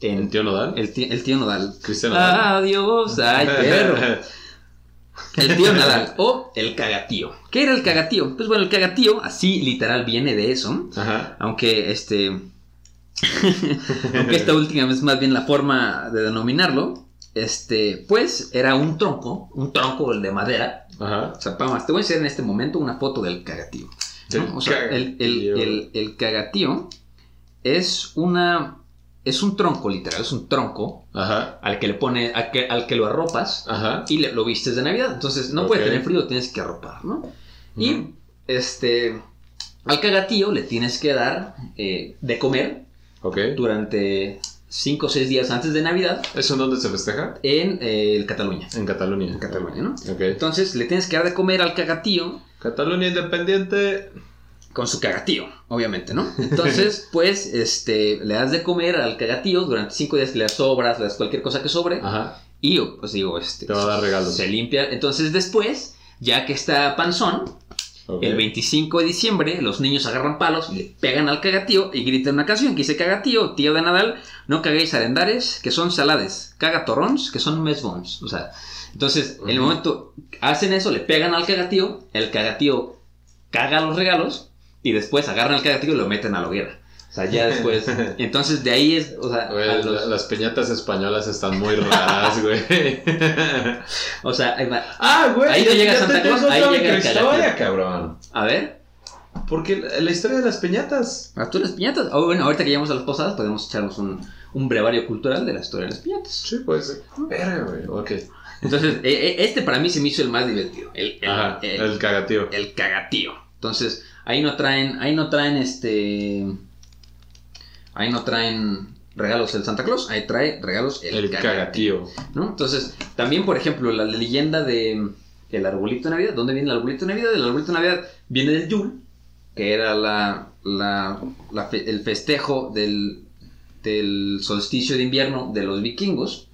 En- ¿El tío Nodal? el tío, el tío Nadal. Cristian Nodal. Adiós, ay perro. El tío Nadal o el cagatío. ¿Qué era el cagatío? Pues bueno, el cagatío, así literal viene de eso. Ajá. Aunque este. aunque esta última es más bien la forma de denominarlo. Este, pues era un tronco, un tronco el de madera. Ajá. O sea, Pamas, te voy a enseñar en este momento una foto del cagatío. ¿no? O sea, el, el- el cagatío es una. Es un tronco, literal, es un tronco Ajá. al que le pone, al que, al que lo arropas Ajá. y le- lo vistes de Navidad. Entonces no Ok. puede tener frío, tienes que arropar, ¿no? Y este, al cagatío le tienes que dar eh, de comer durante 5 o 6 días antes de Navidad ¿Eso en dónde se festeja? en eh, Cataluña. En Cataluña. En Cataluña, ¿no? Ok. Entonces le tienes que dar de comer al cagatío Cataluña independiente. Con su cagatío, obviamente, ¿no? Entonces, pues, este, le das de comer al cagatío durante 5 días, le das sobras, le das cualquier cosa que sobre. Ajá. Y, pues digo, este, Te va a dar regalos. se limpia. Entonces después, ya que está panzón, el 25 de diciembre, los niños agarran palos le pegan al cagatío y gritan una canción que dice cagatío, tío de Nadal, no caguéis arendares, que son salades, cagatorrons, que son mesbons. O sea, entonces, en el momento hacen eso, le pegan al cagatío, el cagatío caga los regalos y después agarran al cagatío y lo meten a la hoguera. O sea, ya después. Entonces, de ahí es. O sea, Güey, a la- los- las piñatas españolas están muy raras, güey. o sea, ahí va. ah, güey. Ahí no llega Santa te Claus, ahí llega el cagatío. cabrón. a ver, Porque la, la historia de las piñatas. ¿a tú las piñatas? Oh, bueno, ahorita que llegamos a las posadas, podemos echarnos un, un brevario cultural de la historia de las piñatas. Sí, puede ser. Verga, güey. Ok. Entonces, eh, eh, este para mí se me hizo el más divertido. El, el, Ajá. el- El cagatío. el cagatío. Entonces, ahí no traen, ahí no traen este. Ahí no traen regalos el Santa Claus, ahí trae regalos el, El cagatío. ¿no? Entonces, también, por ejemplo, la leyenda de el arbolito de Navidad. ¿Dónde viene el arbolito de Navidad? El arbolito de Navidad viene del Yule, que era la, la- la fe- el festejo del, del solsticio de invierno de los vikingos.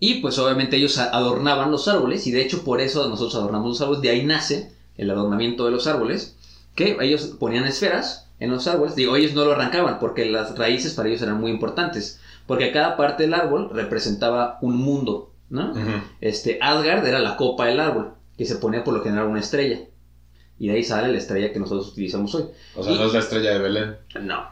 Y pues obviamente ellos adornaban los árboles y de hecho por eso nosotros adornamos los árboles. De ahí nace el adornamiento de los árboles, que ellos ponían esferas en los árboles. Digo, ellos no lo arrancaban porque las raíces para ellos eran muy importantes. Porque cada parte del árbol representaba un mundo, ¿no? Este, Asgard era la copa del árbol, que se ponía por lo general una estrella. Y de ahí sale la estrella que nosotros utilizamos hoy. O sea, Y- no es la estrella de Belén. No.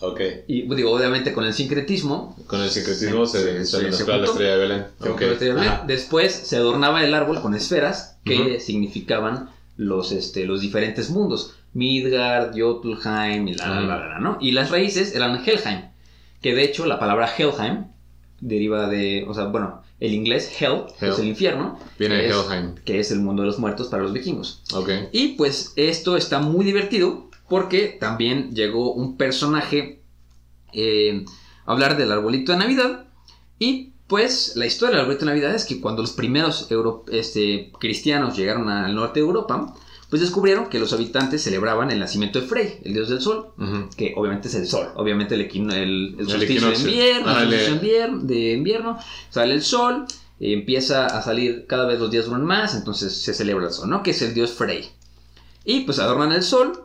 Ok. Y digo, obviamente con el sincretismo, Con el secretismo se, Se- se, mezcla la estrella de Belén. se Ok. buscó la estrella de Belén. Ajá. después se adornaba el árbol con esferas que significaban los, este, los diferentes mundos. Midgard, Jotunheim y la, la, la, la, ¿no? Y las raíces eran Helheim, que de hecho la palabra Helheim deriva de, o sea, bueno, el inglés Hell, es el infierno, Viene que de es- Helheim. que es el mundo de los muertos para los vikingos. Ok. Y pues esto está muy divertido porque también llegó un personaje eh, a hablar del arbolito de Navidad. Y pues la historia del arbolito de Navidad es que cuando los primeros euro- este, cristianos llegaron al norte de Europa, pues descubrieron que los habitantes celebraban el nacimiento de Frey, el dios del sol, que obviamente es el sol, obviamente el, equino- el, el El solsticio de invierno, Ah, el solsticio de invier- de invierno, sale el sol, eh, empieza a salir, cada vez los días duran más, entonces se celebra el sol, ¿no? Que es el dios Frey. Y pues adornan el sol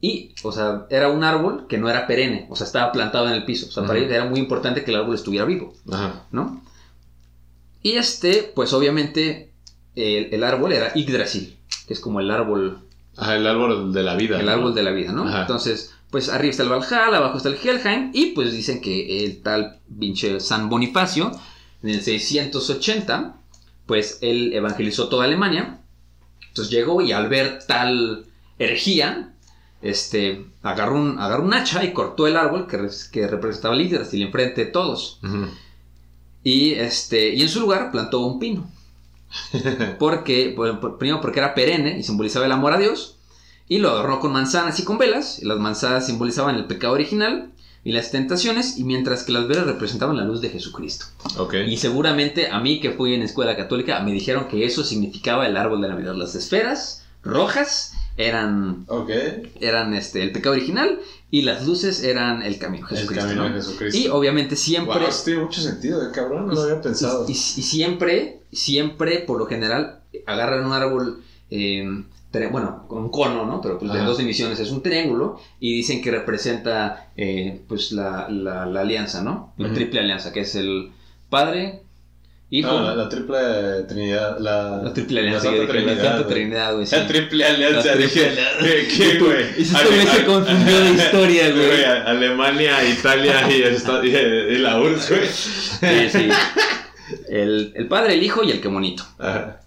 y, o sea, era un árbol que no era perenne, o sea, estaba plantado en el piso, o sea, para ellos era muy importante que el árbol estuviera vivo. Ajá. ¿no? Y este, pues obviamente, el, el árbol era Yggdrasil, que es como el árbol, Ajá, el árbol de la vida. el ¿no? árbol de la vida, ¿no? Ajá. Entonces, pues arriba está el Valhalla, abajo está el Helheim, y pues dicen que el tal pinche San Bonifacio, en el 680, pues él evangelizó toda Alemania. Entonces llegó y al ver tal herejía, este, agarró un, agarró un hacha y cortó el árbol que, res- que representaba el Yggdrasil enfrente de todos. Ujú. Y, este, y en su lugar plantó un pino. Porque, por- por- primero porque era perenne y simbolizaba el amor a Dios. Y lo adornó con manzanas y con velas. Y las manzanas simbolizaban el pecado original y las tentaciones. Y mientras que las velas representaban la luz de Jesucristo. Y seguramente a mí que fui en escuela católica me dijeron que eso significaba el árbol de Navidad. Las esferas rojas eran, Ok. eran este, el pecado original y las luces eran el camino El Jesucristo. camino ¿no? de Jesucristo. Y obviamente siempre... Wow, tiene mucho sentido, eh, cabrón. No lo había pensado. Y, y siempre, siempre, por lo general, agarran un árbol, eh, bueno, con un cono, ¿no? Pero pues de dos divisiones, es un triángulo, y dicen que representa, eh, pues, la, la- la alianza, ¿no? La triple alianza, que es el Padre, Hijo, Ah, la, la triple trinidad. La, la triple alianza, la Santa Trinidad, güey. La triple alianza. Dije. ¿Qué, güey? Y este güey se confundió de historia, güey. Alemania, Italia y, esta- y, y la URSS, güey. Sí, sí. El, el Padre, el Hijo y el que monito. Ajá.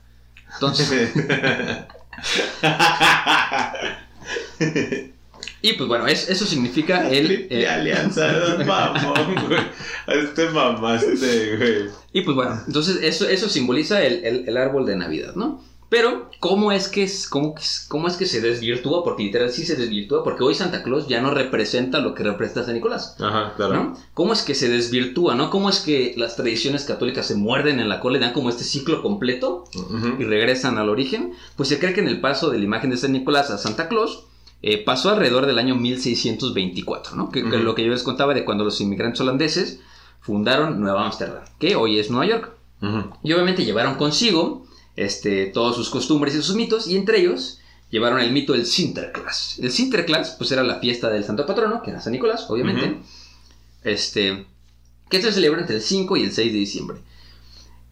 Entonces, y pues bueno, es- eso significa el... Eh, alianza, mamón, güey. Este mamaste, güey. Y pues bueno, entonces eso, eso simboliza el, el- el árbol de Navidad, ¿no? Pero, ¿cómo es, que es, cómo, cómo es que se desvirtúa? Porque literal sí se desvirtúa, porque hoy Santa Claus ya no representa lo que representa San Nicolás, Ajá, claro. ¿no? ¿Cómo es que se desvirtúa, no? ¿Cómo es que las tradiciones católicas se muerden en la cola y dan como este ciclo completo y regresan al origen? Pues se cree que en el paso de la imagen de San Nicolás a Santa Claus eh, pasó alrededor del año 1624, ¿no? Que, que Ujú. lo que yo les contaba de cuando los inmigrantes holandeses fundaron Nueva Ámsterdam, que hoy es Nueva York. Y obviamente llevaron consigo este, todas sus costumbres y sus mitos, y entre ellos llevaron el mito del Sinterklaas. El Sinterklaas, pues era la fiesta del santo patrono, que era San Nicolás, obviamente, este, que se celebra entre el 5 y el 6 de diciembre.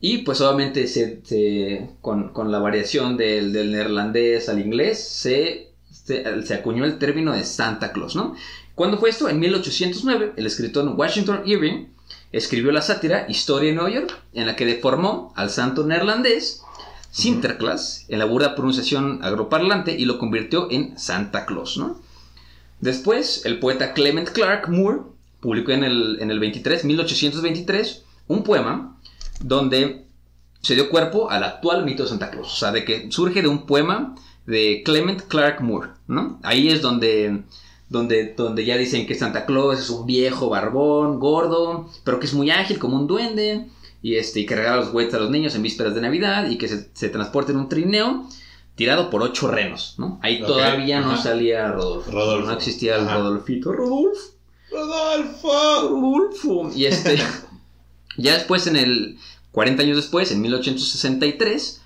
Y pues obviamente se, se- con, con la variación del, del neerlandés al inglés, se, se, se acuñó el término de Santa Claus, ¿no? ¿Cuándo fue esto? En 1809, el escritor Washington Irving escribió la sátira Historia de Nueva York, en la que deformó al santo neerlandés Sinterklaas en la burda pronunciación agroparlante y lo convirtió en Santa Claus, ¿no? Después, el poeta Clement Clark Moore publicó en el, en el 23, 1823 un poema donde se dio cuerpo al actual mito de Santa Claus, o sea, de que surge de un poema de Clement Clark Moore, ¿no? Ahí es donde, donde, donde ya dicen que Santa Claus es un viejo barbón, gordo, pero que es muy ágil como un duende, y, este, y que regala los juguetes a los niños en vísperas de Navidad, y que se, se transporta en un trineo tirado por ocho renos, ¿no? Ahí todavía no salía Rodolfo. Rodolfo. No existía el Ajá. Rodolfito. Rodolfo. ¡Rodolfo! Rodolfo. Y este, ya después, en el 40 años después, en 1863,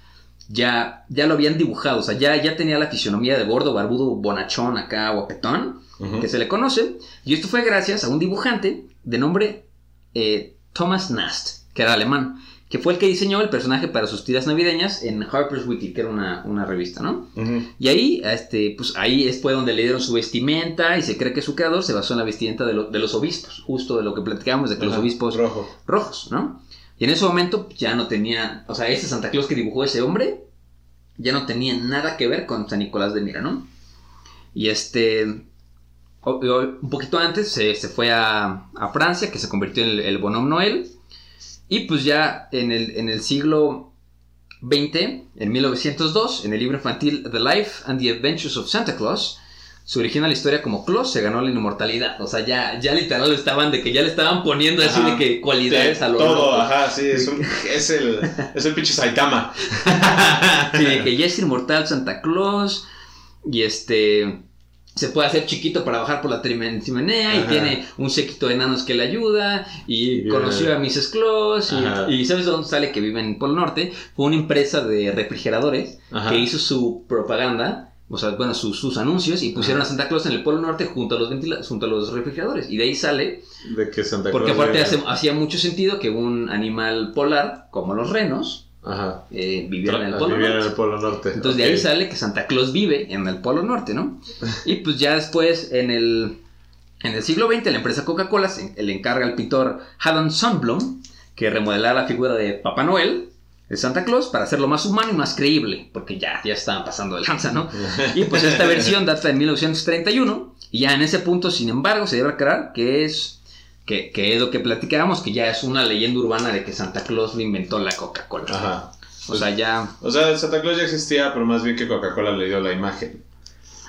ya, ya lo habían dibujado, o sea, ya, ya tenía la fisionomía de gordo, barbudo, bonachón acá, guapetón, que se le conoce. Y esto fue gracias a un dibujante de nombre eh, Thomas Nast, que era alemán, que fue el que diseñó el personaje para sus tiras navideñas en Harper's Weekly, que era una, una revista, ¿no? Y ahí, este, pues ahí es fue donde le dieron su vestimenta y se cree que su creador se basó en la vestimenta de, lo- de los obispos, justo de lo que platicábamos de que los obispos Rojo. rojos, ¿no? Y en ese momento ya no tenía, o sea, ese Santa Claus que dibujó ese hombre ya no tenía nada que ver con San Nicolás de Mira, ¿no? Y este, un poquito antes se, fue a, Francia, que se convirtió en el, Bonhomme Noel, y pues ya en el, en el siglo XX, en 1902, en el libro infantil The Life and the Adventures of Santa Claus, se origina la historia como Claus se ganó la inmortalidad. O sea, ya, ya literal estaban de que ya le estaban poniendo así de que cualidades De a lo Todo, loco. ajá, sí, es, un, es el, es el pinche Saitama. Sí, de que ya es inmortal Santa Claus. Y este. Se puede hacer chiquito para bajar por la chimenea. Y tiene un séquito de enanos que le ayuda. Y Yeah. conoció a Mrs. Claus. Y, y ¿sabes de dónde sale que vive en Polo Norte? Fue una empresa de refrigeradores Ajá. que hizo su propaganda. O sea, bueno, sus, sus anuncios. Y pusieron a Santa Claus en el Polo Norte junto a los, ventila- junto a los refrigeradores. Y de ahí sale. De que Santa Porque aparte hace- hacía mucho sentido que un animal polar, como los renos, Ajá. eh, viviera en el Polo Vivían en Norte. el Polo Norte. Entonces de ahí sale que Santa Claus vive en el Polo Norte, ¿no? Y pues ya después, en el, en el siglo XX, la empresa Coca-Cola le encarga al pintor Haddon Sundblom que remodelara la figura de Papá Noel, de Santa Claus, para hacerlo más humano y más creíble, porque ya, ya estaban pasando de lanza, ¿no? Y pues esta versión data de 1931, y ya en ese punto, sin embargo, se debe aclarar que es... Que, que es lo que platicábamos, que ya es una leyenda urbana de que Santa Claus lo inventó la Coca-Cola. Ajá. O sea, ya... O sea, Santa Claus ya existía, pero más bien que Coca-Cola le dio la imagen.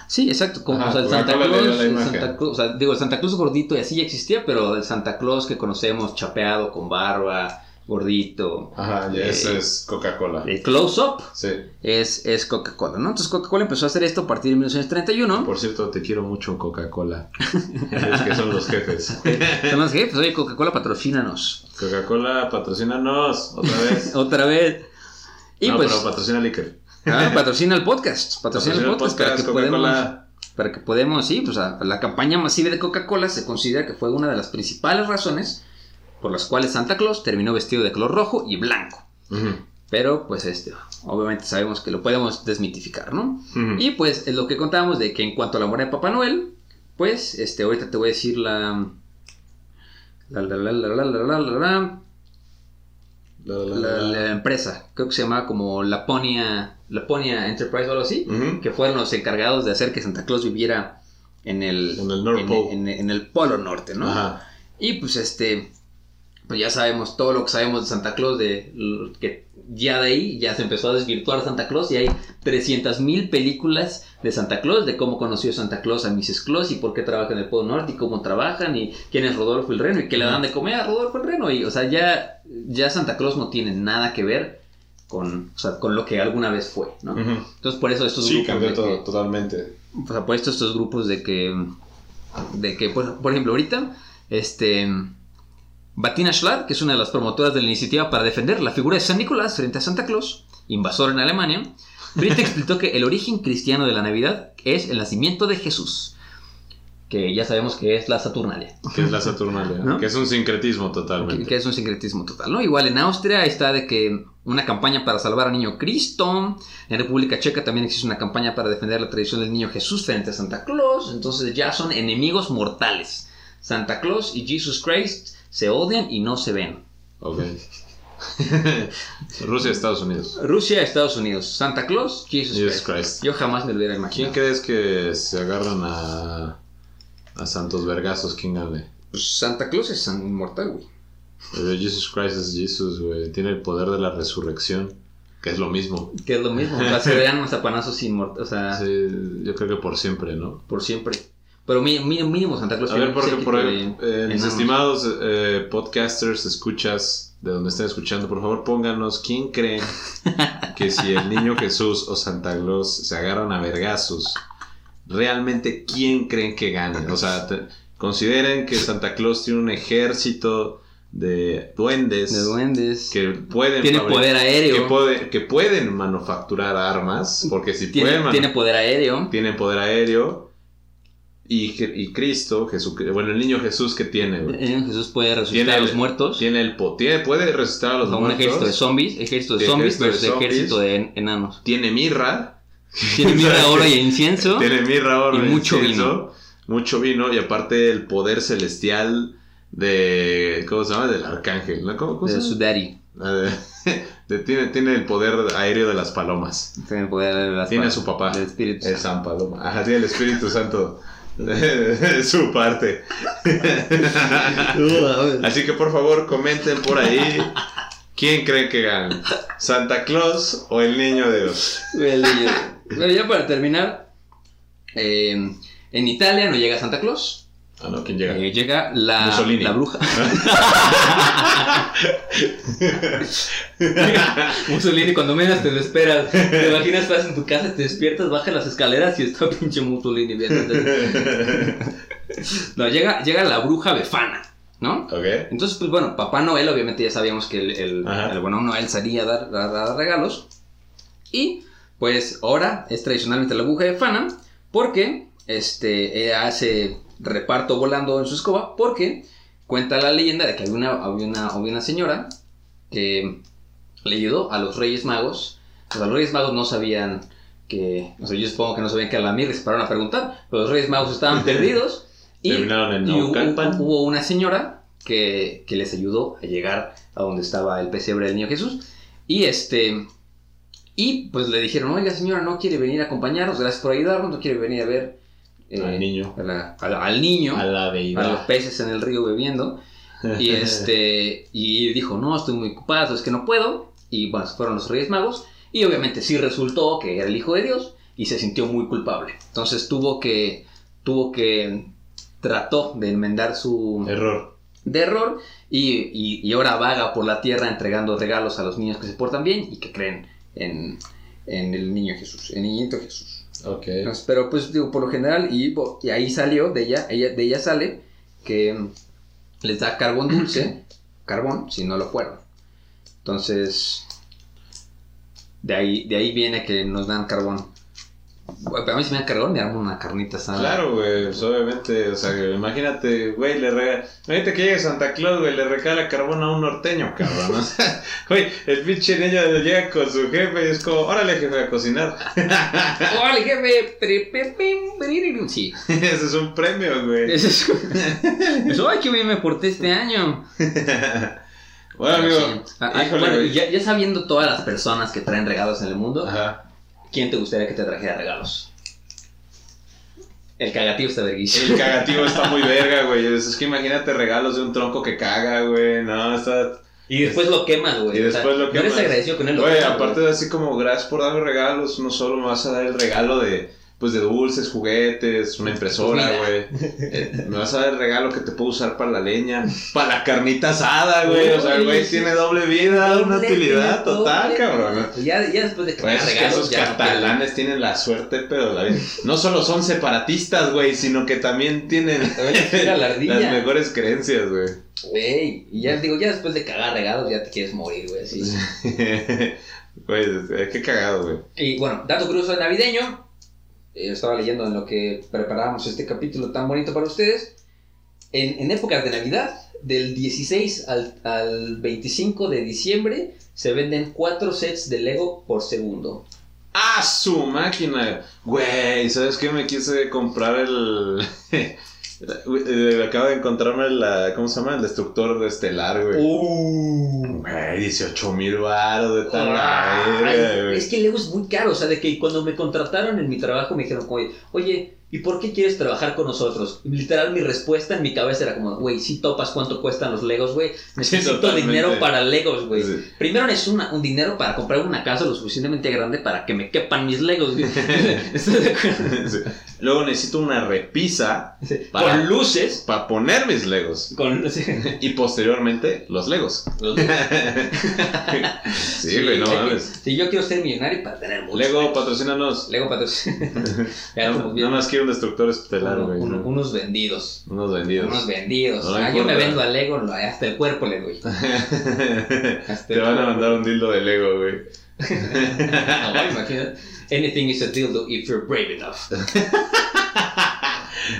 Sí, exacto. Como, Ajá, o sea, el Santa le Claus, la el. Santa Claus, o sea, digo, el Santa Claus gordito y así ya existía, pero el Santa Claus que conocemos, chapeado, con barba, gordito, Ajá, ya Eh, ese es Coca-Cola. el close-up Sí. es, es Coca-Cola, ¿no? Entonces Coca-Cola empezó a hacer esto a partir de 1931. Por cierto, te quiero mucho Coca-Cola. es que son los jefes. Son los jefes, oye, Coca-Cola patrocínanos. Coca-Cola, patrocínanos otra vez. Otra vez. Y no, pues, pero patrocina Licker. ah, patrocina el podcast. Patrocina el podcast, para que. Coca-Cola. para que podemos, sí, pues a- la campaña masiva de Coca-Cola se considera que fue una de las principales razones por las cuales Santa Claus terminó vestido de color rojo y blanco. Pero pues este, obviamente sabemos que lo podemos desmitificar, ¿no? Y pues es lo que contábamos de que en cuanto a la muerte de Papá Noel, pues este, ahorita te voy a decir la... La, la, la, la, la, la, la, la. La empresa, creo que se llamaba como Laponia, Laponia Enterprise o algo así, que fueron los encargados de hacer que Santa Claus viviera en el, en el, en, en, el Polo Norte, ¿no? Y pues este, pues ya sabemos todo lo que sabemos de Santa Claus, de que ya de ahí ya se empezó a desvirtuar Santa Claus y hay 300.000 películas de Santa Claus, de cómo conoció Santa Claus a Mrs. Claus y por qué trabaja en el Polo Norte y cómo trabajan y quién es Rodolfo el Reno y qué le dan de comer a Rodolfo el Reno. Y o sea, ya, ya Santa Claus no tiene nada que ver con, o sea, con lo que alguna vez fue, ¿no? Entonces por eso estos Sí, grupos cambió de todo, que- totalmente. o sea, por esto estos grupos de que, de que, por, por ejemplo, ahorita, este, Bettina Schlar, que es una de las promotoras de la iniciativa para defender la figura de San Nicolás frente a Santa Claus, invasor en Alemania, ahorita explicó que el origen cristiano de la Navidad es el nacimiento de Jesús, que ya sabemos que es la Saturnalia. Que es la Saturnalia. ¿No? Que es un sincretismo totalmente. que es un secretismo total, ¿no? Igual en Austria está de que una campaña para salvar al niño Cristo. En República Checa también existe una campaña para defender la tradición del niño Jesús frente a Santa Claus. Entonces ya son enemigos mortales. Santa Claus y Jesus Christ se odian y no se ven. Ok. Rusia, Estados Unidos. Rusia, Estados Unidos. Santa Claus, Jesus, Jesus Christ. Christ. Yo jamás me lo hubiera ¿Quién imaginado. crees que se agarran a, a Santos Vergazos? ¿Quién gane? Pues Santa Claus es inmortal, güey. Pero Jesus Christ es Jesus, güey. Tiene el poder de la resurrección. Que es lo mismo. Que es lo mismo. O sea, se vean unos zapanazos inmortales. O sea, Sí, yo creo que por siempre, ¿no? por siempre. Pero mínimo Santa Claus A ver, porque por eh, mis enanos. estimados eh, podcasters, escuchas, de donde estén escuchando, por favor pónganos quién creen que si el niño Jesús o Santa Claus se agarran a vergazos, realmente quién creen que gane. O sea, te- consideren que Santa Claus tiene un ejército de duendes. De duendes. Que pueden Tiene poder aéreo. Que, puede- que pueden manufacturar armas. Porque si tiene, pueden tiene poder aéreo. tienen poder aéreo. Y, y Cristo, Jesús, bueno, el niño Jesús que tiene, güey. Eh, Jesús puede resucitar a el- los muertos. Tiene el po- tiene- puede resucitar a los Como un muertos. ejército de zombies. Ejército de zombies de versus zombies. ejército de en- enanos. Tiene mirra. Tiene mirra, oro y incienso. Tiene mirra, oro Y mucho incienso, Mucho vino y aparte el poder celestial de. ¿Cómo se llama? Del arcángel, ¿no? ¿Cómo, cómo de su daddy. Ah, de- tiene, tiene el poder aéreo de las palomas. Tiene poder de las Tiene a su papá. del espíritu. El San Paloma. Ajá, tiene el Espíritu Santo. su parte. Así que por favor comenten por ahí. ¿Quién creen que gana? ¿Santa Claus o el niño de Dios? El niño. Bueno, ya para terminar. eh, en Italia no llega Santa Claus. Ah, no, ¿quién llega? eh, llega la, Mussolini. la bruja. Mussolini, cuando menos te lo esperas. Te imaginas, estás en tu casa, te despiertas, bajas las escaleras y está pinche Mussolini. No, llega, llega la bruja Befana, ¿no? ok. Entonces, pues bueno, Papá Noel, obviamente ya sabíamos que el, el, el bueno Noel salía a dar, a dar regalos. Y pues ahora es tradicionalmente la bruja de Fana, porque este, ella hace reparto volando en su escoba, porque cuenta la leyenda de que había una, había una, había una señora que le ayudó a los Reyes Magos. O sea, los Reyes Magos no sabían que, o sea, yo supongo que no sabían que era la mirra y se pararon a preguntar, pero los Reyes Magos estaban perdidos. Y, Terminaron en y hubo, hubo una señora que, que les ayudó a llegar a donde estaba el pesebre del niño Jesús. Y este. Y pues le dijeron, oiga señora, no quiere venir a acompañarnos, gracias por ayudarnos, no quiere venir a ver eh, Al niño. a la- a la- al niño, A la a los peces en el río bebiendo. Y este. Y dijo, no, estoy muy ocupado, es que no puedo. Y bueno, se fueron los Reyes Magos. Y obviamente sí resultó que era el Hijo de Dios. Y se sintió muy culpable. Entonces tuvo que. Tuvo que. Trató de enmendar su Error. de error y, y- y ahora vaga por la tierra entregando regalos a los niños que se portan bien y que creen en, en el niño Jesús, en el niñito Jesús. Ok. Entonces, pero pues digo, por lo general, y, ahí salió, de ella, ella, de ella sale que les da carbón dulce, carbón, si no lo fueron. Entonces, de ahí, de ahí viene que nos dan carbón. Bueno, pero a mí si me dan carbón me dan una carnita asada. Claro, güey, pues, obviamente, o sea, imagínate, güey, le regala, imagínate que llegue Santa Claus, güey, le regala carbón a un norteño, cabrón, o sea, güey, el pinche niño llega con su jefe y es como, órale, jefe, a cocinar, ¡Órale, jefe! Sí. ese es un premio, güey. Ese es- Pues, ¡Ay, qué bien me porté este año! Bueno, amigo, Sí. Ah, ah, híjole, bueno, güey. ya, ya sabiendo todas las personas que traen regalos en el mundo, Ajá. ¿Quién te gustaría que te trajera regalos? El cagativo está verguísimo. El cagativo está muy verga, güey, es, que imagínate regalos de un tronco que caga, güey, no, está... Y después lo quemas, güey. Y O sea, después lo No eres quemas. agradecido con él. Güey, quemas, aparte de así como gracias por darme regalos, no solo me vas a dar el regalo de pues de dulces, juguetes, una impresora, Pues güey. Eh, me vas a dar el regalo que te puedo usar para la leña, para la carnita asada, güey. O sea, el güey tiene doble vida, una utilidad doble. total, cabrón. Ya, ya después de que Pues es que esos ya no catalanes tienen la suerte, pero la vida- no solo son separatistas, güey, sino que también tienen la las mejores creencias, güey. Güey, y ya digo, ya después de cagar regalos, ya te quieres morir, güey. Así. Güey, eh, qué cagado, güey. Y bueno, dato curioso navideño. Eh, estaba leyendo en lo que preparábamos este capítulo tan bonito para ustedes. En, épocas de Navidad, del 16 al, al 25 de diciembre, se venden 4 sets de Lego por segundo. ¡Ah, su máquina! Güey, ¿sabes qué? Me quise comprar el... Eh, Acabo de encontrarme la... ¿Cómo se llama? El destructor estelar, güey. Uh. Güey, 18 mil baros de tal Ay, es que Lego es muy caro, o sea, de que cuando me contrataron en mi trabajo me dijeron, oye, oye, ¿y por qué quieres trabajar con nosotros? Literal, mi respuesta en mi cabeza era como, güey, si topas cuánto cuestan los Legos, güey, necesito dinero para Legos, güey. Sí. Primero necesito una- un dinero para comprar una casa lo suficientemente grande para que me quepan mis Legos, güey. Luego necesito una repisa Para- Con luces, para poner mis legos. con... Y posteriormente, los legos. Sí, güey, no mames. Sí, yo quiero ser millonario para tener mucho. Lego, patrocínanos. Lego bien. nada más quiero un destructor estelar, güey. uno- ¿no? unos vendidos. Unos vendidos. Unos vendidos. No Ah, yo me vendo al Lego, hasta el cuerpo le doy. Te van a mandar un dildo de Lego, güey. No. Anything is a dildo if you're brave enough.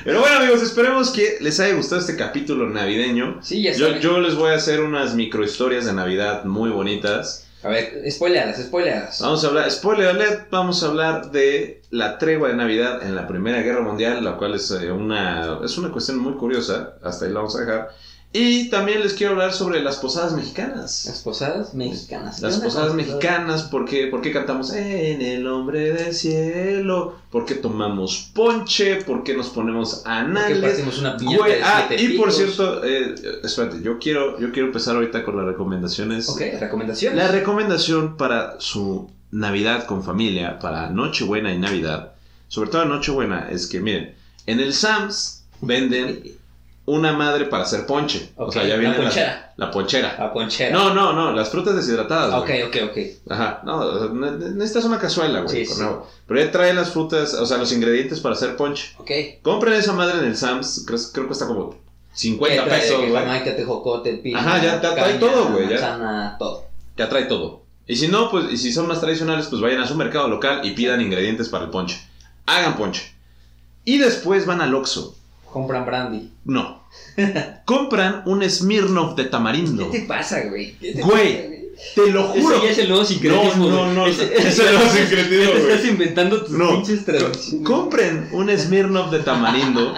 Pero bueno, amigos, esperemos que les haya gustado este capítulo navideño. Sí, ya Yo, yo les voy a hacer unas microhistorias de Navidad muy bonitas. A ver, spoileadas, spoileadas. Vamos a hablar, spoiler vamos a hablar de la tregua de Navidad en la Primera Guerra Mundial, la cual es, eh, una, es una cuestión muy curiosa, hasta ahí la vamos a dejar. Y también les quiero hablar sobre las posadas mexicanas. Las posadas mexicanas. Las ¿Qué onda posadas mexicanas, ¿por qué, por qué cantamos En el hombre del cielo? ¿Por qué tomamos ponche? ¿Por qué nos ponemos anales? una de ah, y por cierto, eh, espérate, yo quiero, yo quiero empezar ahorita con las recomendaciones. Ok, recomendaciones. La recomendación para su Navidad con familia, para Nochebuena y Navidad, sobre todo Nochebuena, es que miren, en el Sams venden una madre para hacer ponche. O sea, ya la viene ponchera. La, ponchera. La ponchera. No, no, no, las frutas deshidratadas. Ok, güey. ok, ok. Ajá, no, ne- ne- necesitas una cazuela, güey, Sí. Pero ya trae las frutas, o sea, los ingredientes para hacer ponche. Ok. Compren esa madre en el Sams, creo, creo que cuesta como 50 ¿Qué trae? pesos, Que güey. Jamaica, tejocote, piña, Ajá, ya tra- trae todo, güey, ya. Todo. Ya trae todo. Y si no, pues, y si son más tradicionales, pues vayan a su mercado local y pidan ingredientes para el ponche. Hagan ponche. Y después van al Oxxo. Compran brandy. No. Compran un Smirnoff de tamarindo. ¿Qué te pasa, güey? ¿Qué te Güey, pasa, güey? Te lo juro. Ese ya es el nuevo sincretismo. No, no, güey. no, Ese, ese es el nuevo sincretismo, Te güey. estás inventando tus No. pinches tradiciones. Compren un Smirnoff de tamarindo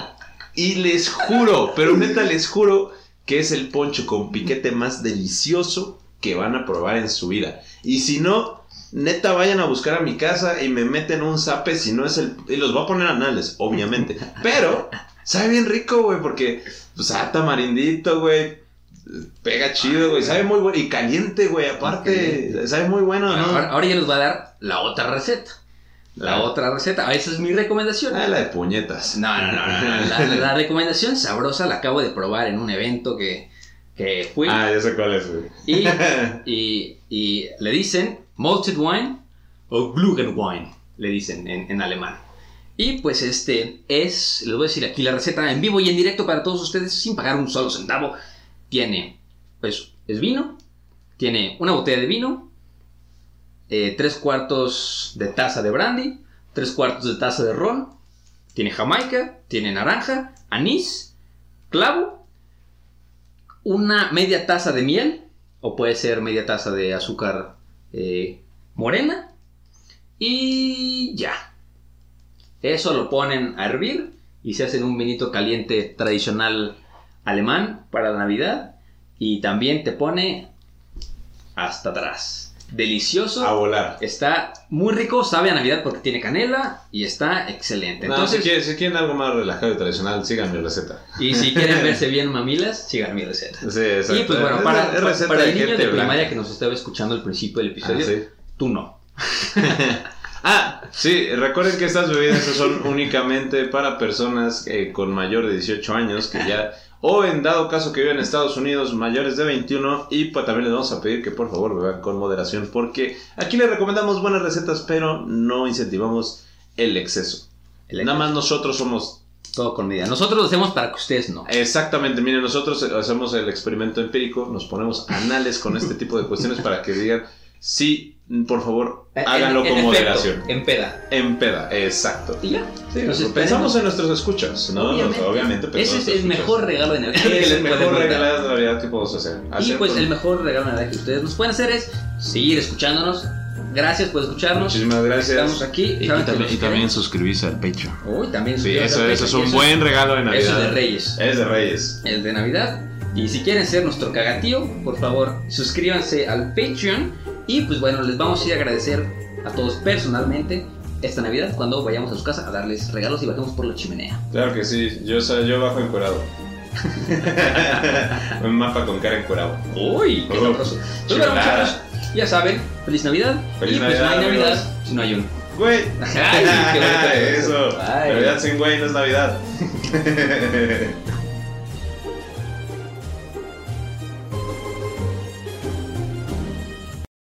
y les juro, pero neta les juro que es el poncho con piquete más delicioso que van a probar en su vida. Y si no, neta vayan a buscar a mi casa y me meten un zape si no es el... Y los voy a poner anales, obviamente. Pero sabe bien rico, güey, porque... Pues ah, tamarindito, güey. Pega chido, güey. Sabe muy bueno. Y caliente, güey. Aparte, sabe muy bueno, ¿no? Ahora, ahora ya les voy a dar la otra receta. La Ah. otra receta. Ah, Esa es mi recomendación. Ah, la de puñetas. No, no, no, no, no. La, la recomendación sabrosa la acabo de probar en un evento que, que fui. Ah, ya sé cuál es, güey. Y, y, y le dicen malted wine o Glühwein, le dicen en, en alemán. Y pues este es, les voy a decir aquí la receta en vivo y en directo para todos ustedes sin pagar un solo centavo. Tiene, pues, es vino, tiene una botella de vino, eh, tres cuartos de taza de brandy, tres cuartos de taza de ron, tiene jamaica, tiene naranja, anís, clavo, una media taza de miel, o puede ser media taza de azúcar eh, morena, y ya. Eso lo ponen a hervir y se hacen un vinito caliente tradicional alemán para la Navidad, y también te pone hasta atrás. Delicioso. A volar. Está muy rico, sabe a Navidad porque tiene canela y está excelente. No, Entonces, si, quieren, si quieren algo más relajado y tradicional, sigan mi receta. y si quieren verse bien mamilas, sigan mi receta. Sí, exacto. Y pues bueno, para, el niño de primaria que nos estaba escuchando al principio del episodio, Ah, sí. tú no. Ah, sí, recuerden que estas bebidas son únicamente para personas eh, con mayor de 18 años que ya, o en dado caso que viven en Estados Unidos, mayores de 21, y pues también les vamos a pedir que por favor beban con moderación, porque aquí les recomendamos buenas recetas, pero no incentivamos el exceso. El Nada más nosotros somos Todo con medida. Nosotros lo hacemos para que ustedes no. Exactamente, miren, nosotros hacemos el experimento empírico, nos ponemos anales con este tipo de cuestiones para que digan, sí, por favor, háganlo En- en con efecto, moderación. En peda. En peda, exacto. Y ya. Sí, Entonces, pensamos en nuestros escuchas, ¿no? Obviamente. Obviamente pensamos Ese es el mejor regalo de Navidad que Es el mejor regalo de Navidad que podemos hacer. Y pues con- el mejor regalo de Navidad que ustedes nos pueden hacer es seguir escuchándonos. Gracias por escucharnos. Muchísimas gracias. Estamos aquí. Y, también, y también suscribirse al Patreon. Uy, también. Sí, eso, al eso es un buen regalo de Navidad. Eso es de Reyes. Es de Reyes. El de Navidad. Y si quieren ser nuestro cagatío, por favor, suscríbanse al Patreon. Y pues bueno, les vamos a ir a agradecer a todos personalmente esta Navidad cuando vayamos a su casa a darles regalos y bajemos por la chimenea. Claro que sí, yo, soy- yo bajo encuerado. un mapa con cara encuerado. Uy, qué sabroso. Pues bueno, chulada. muchachos, ya saben, feliz Navidad. Feliz y pues no hay Navidad, Navidad amigos. si no hay un. Güey. Ay, qué bonito. Eso. Ay. Navidad sin güey no es Navidad.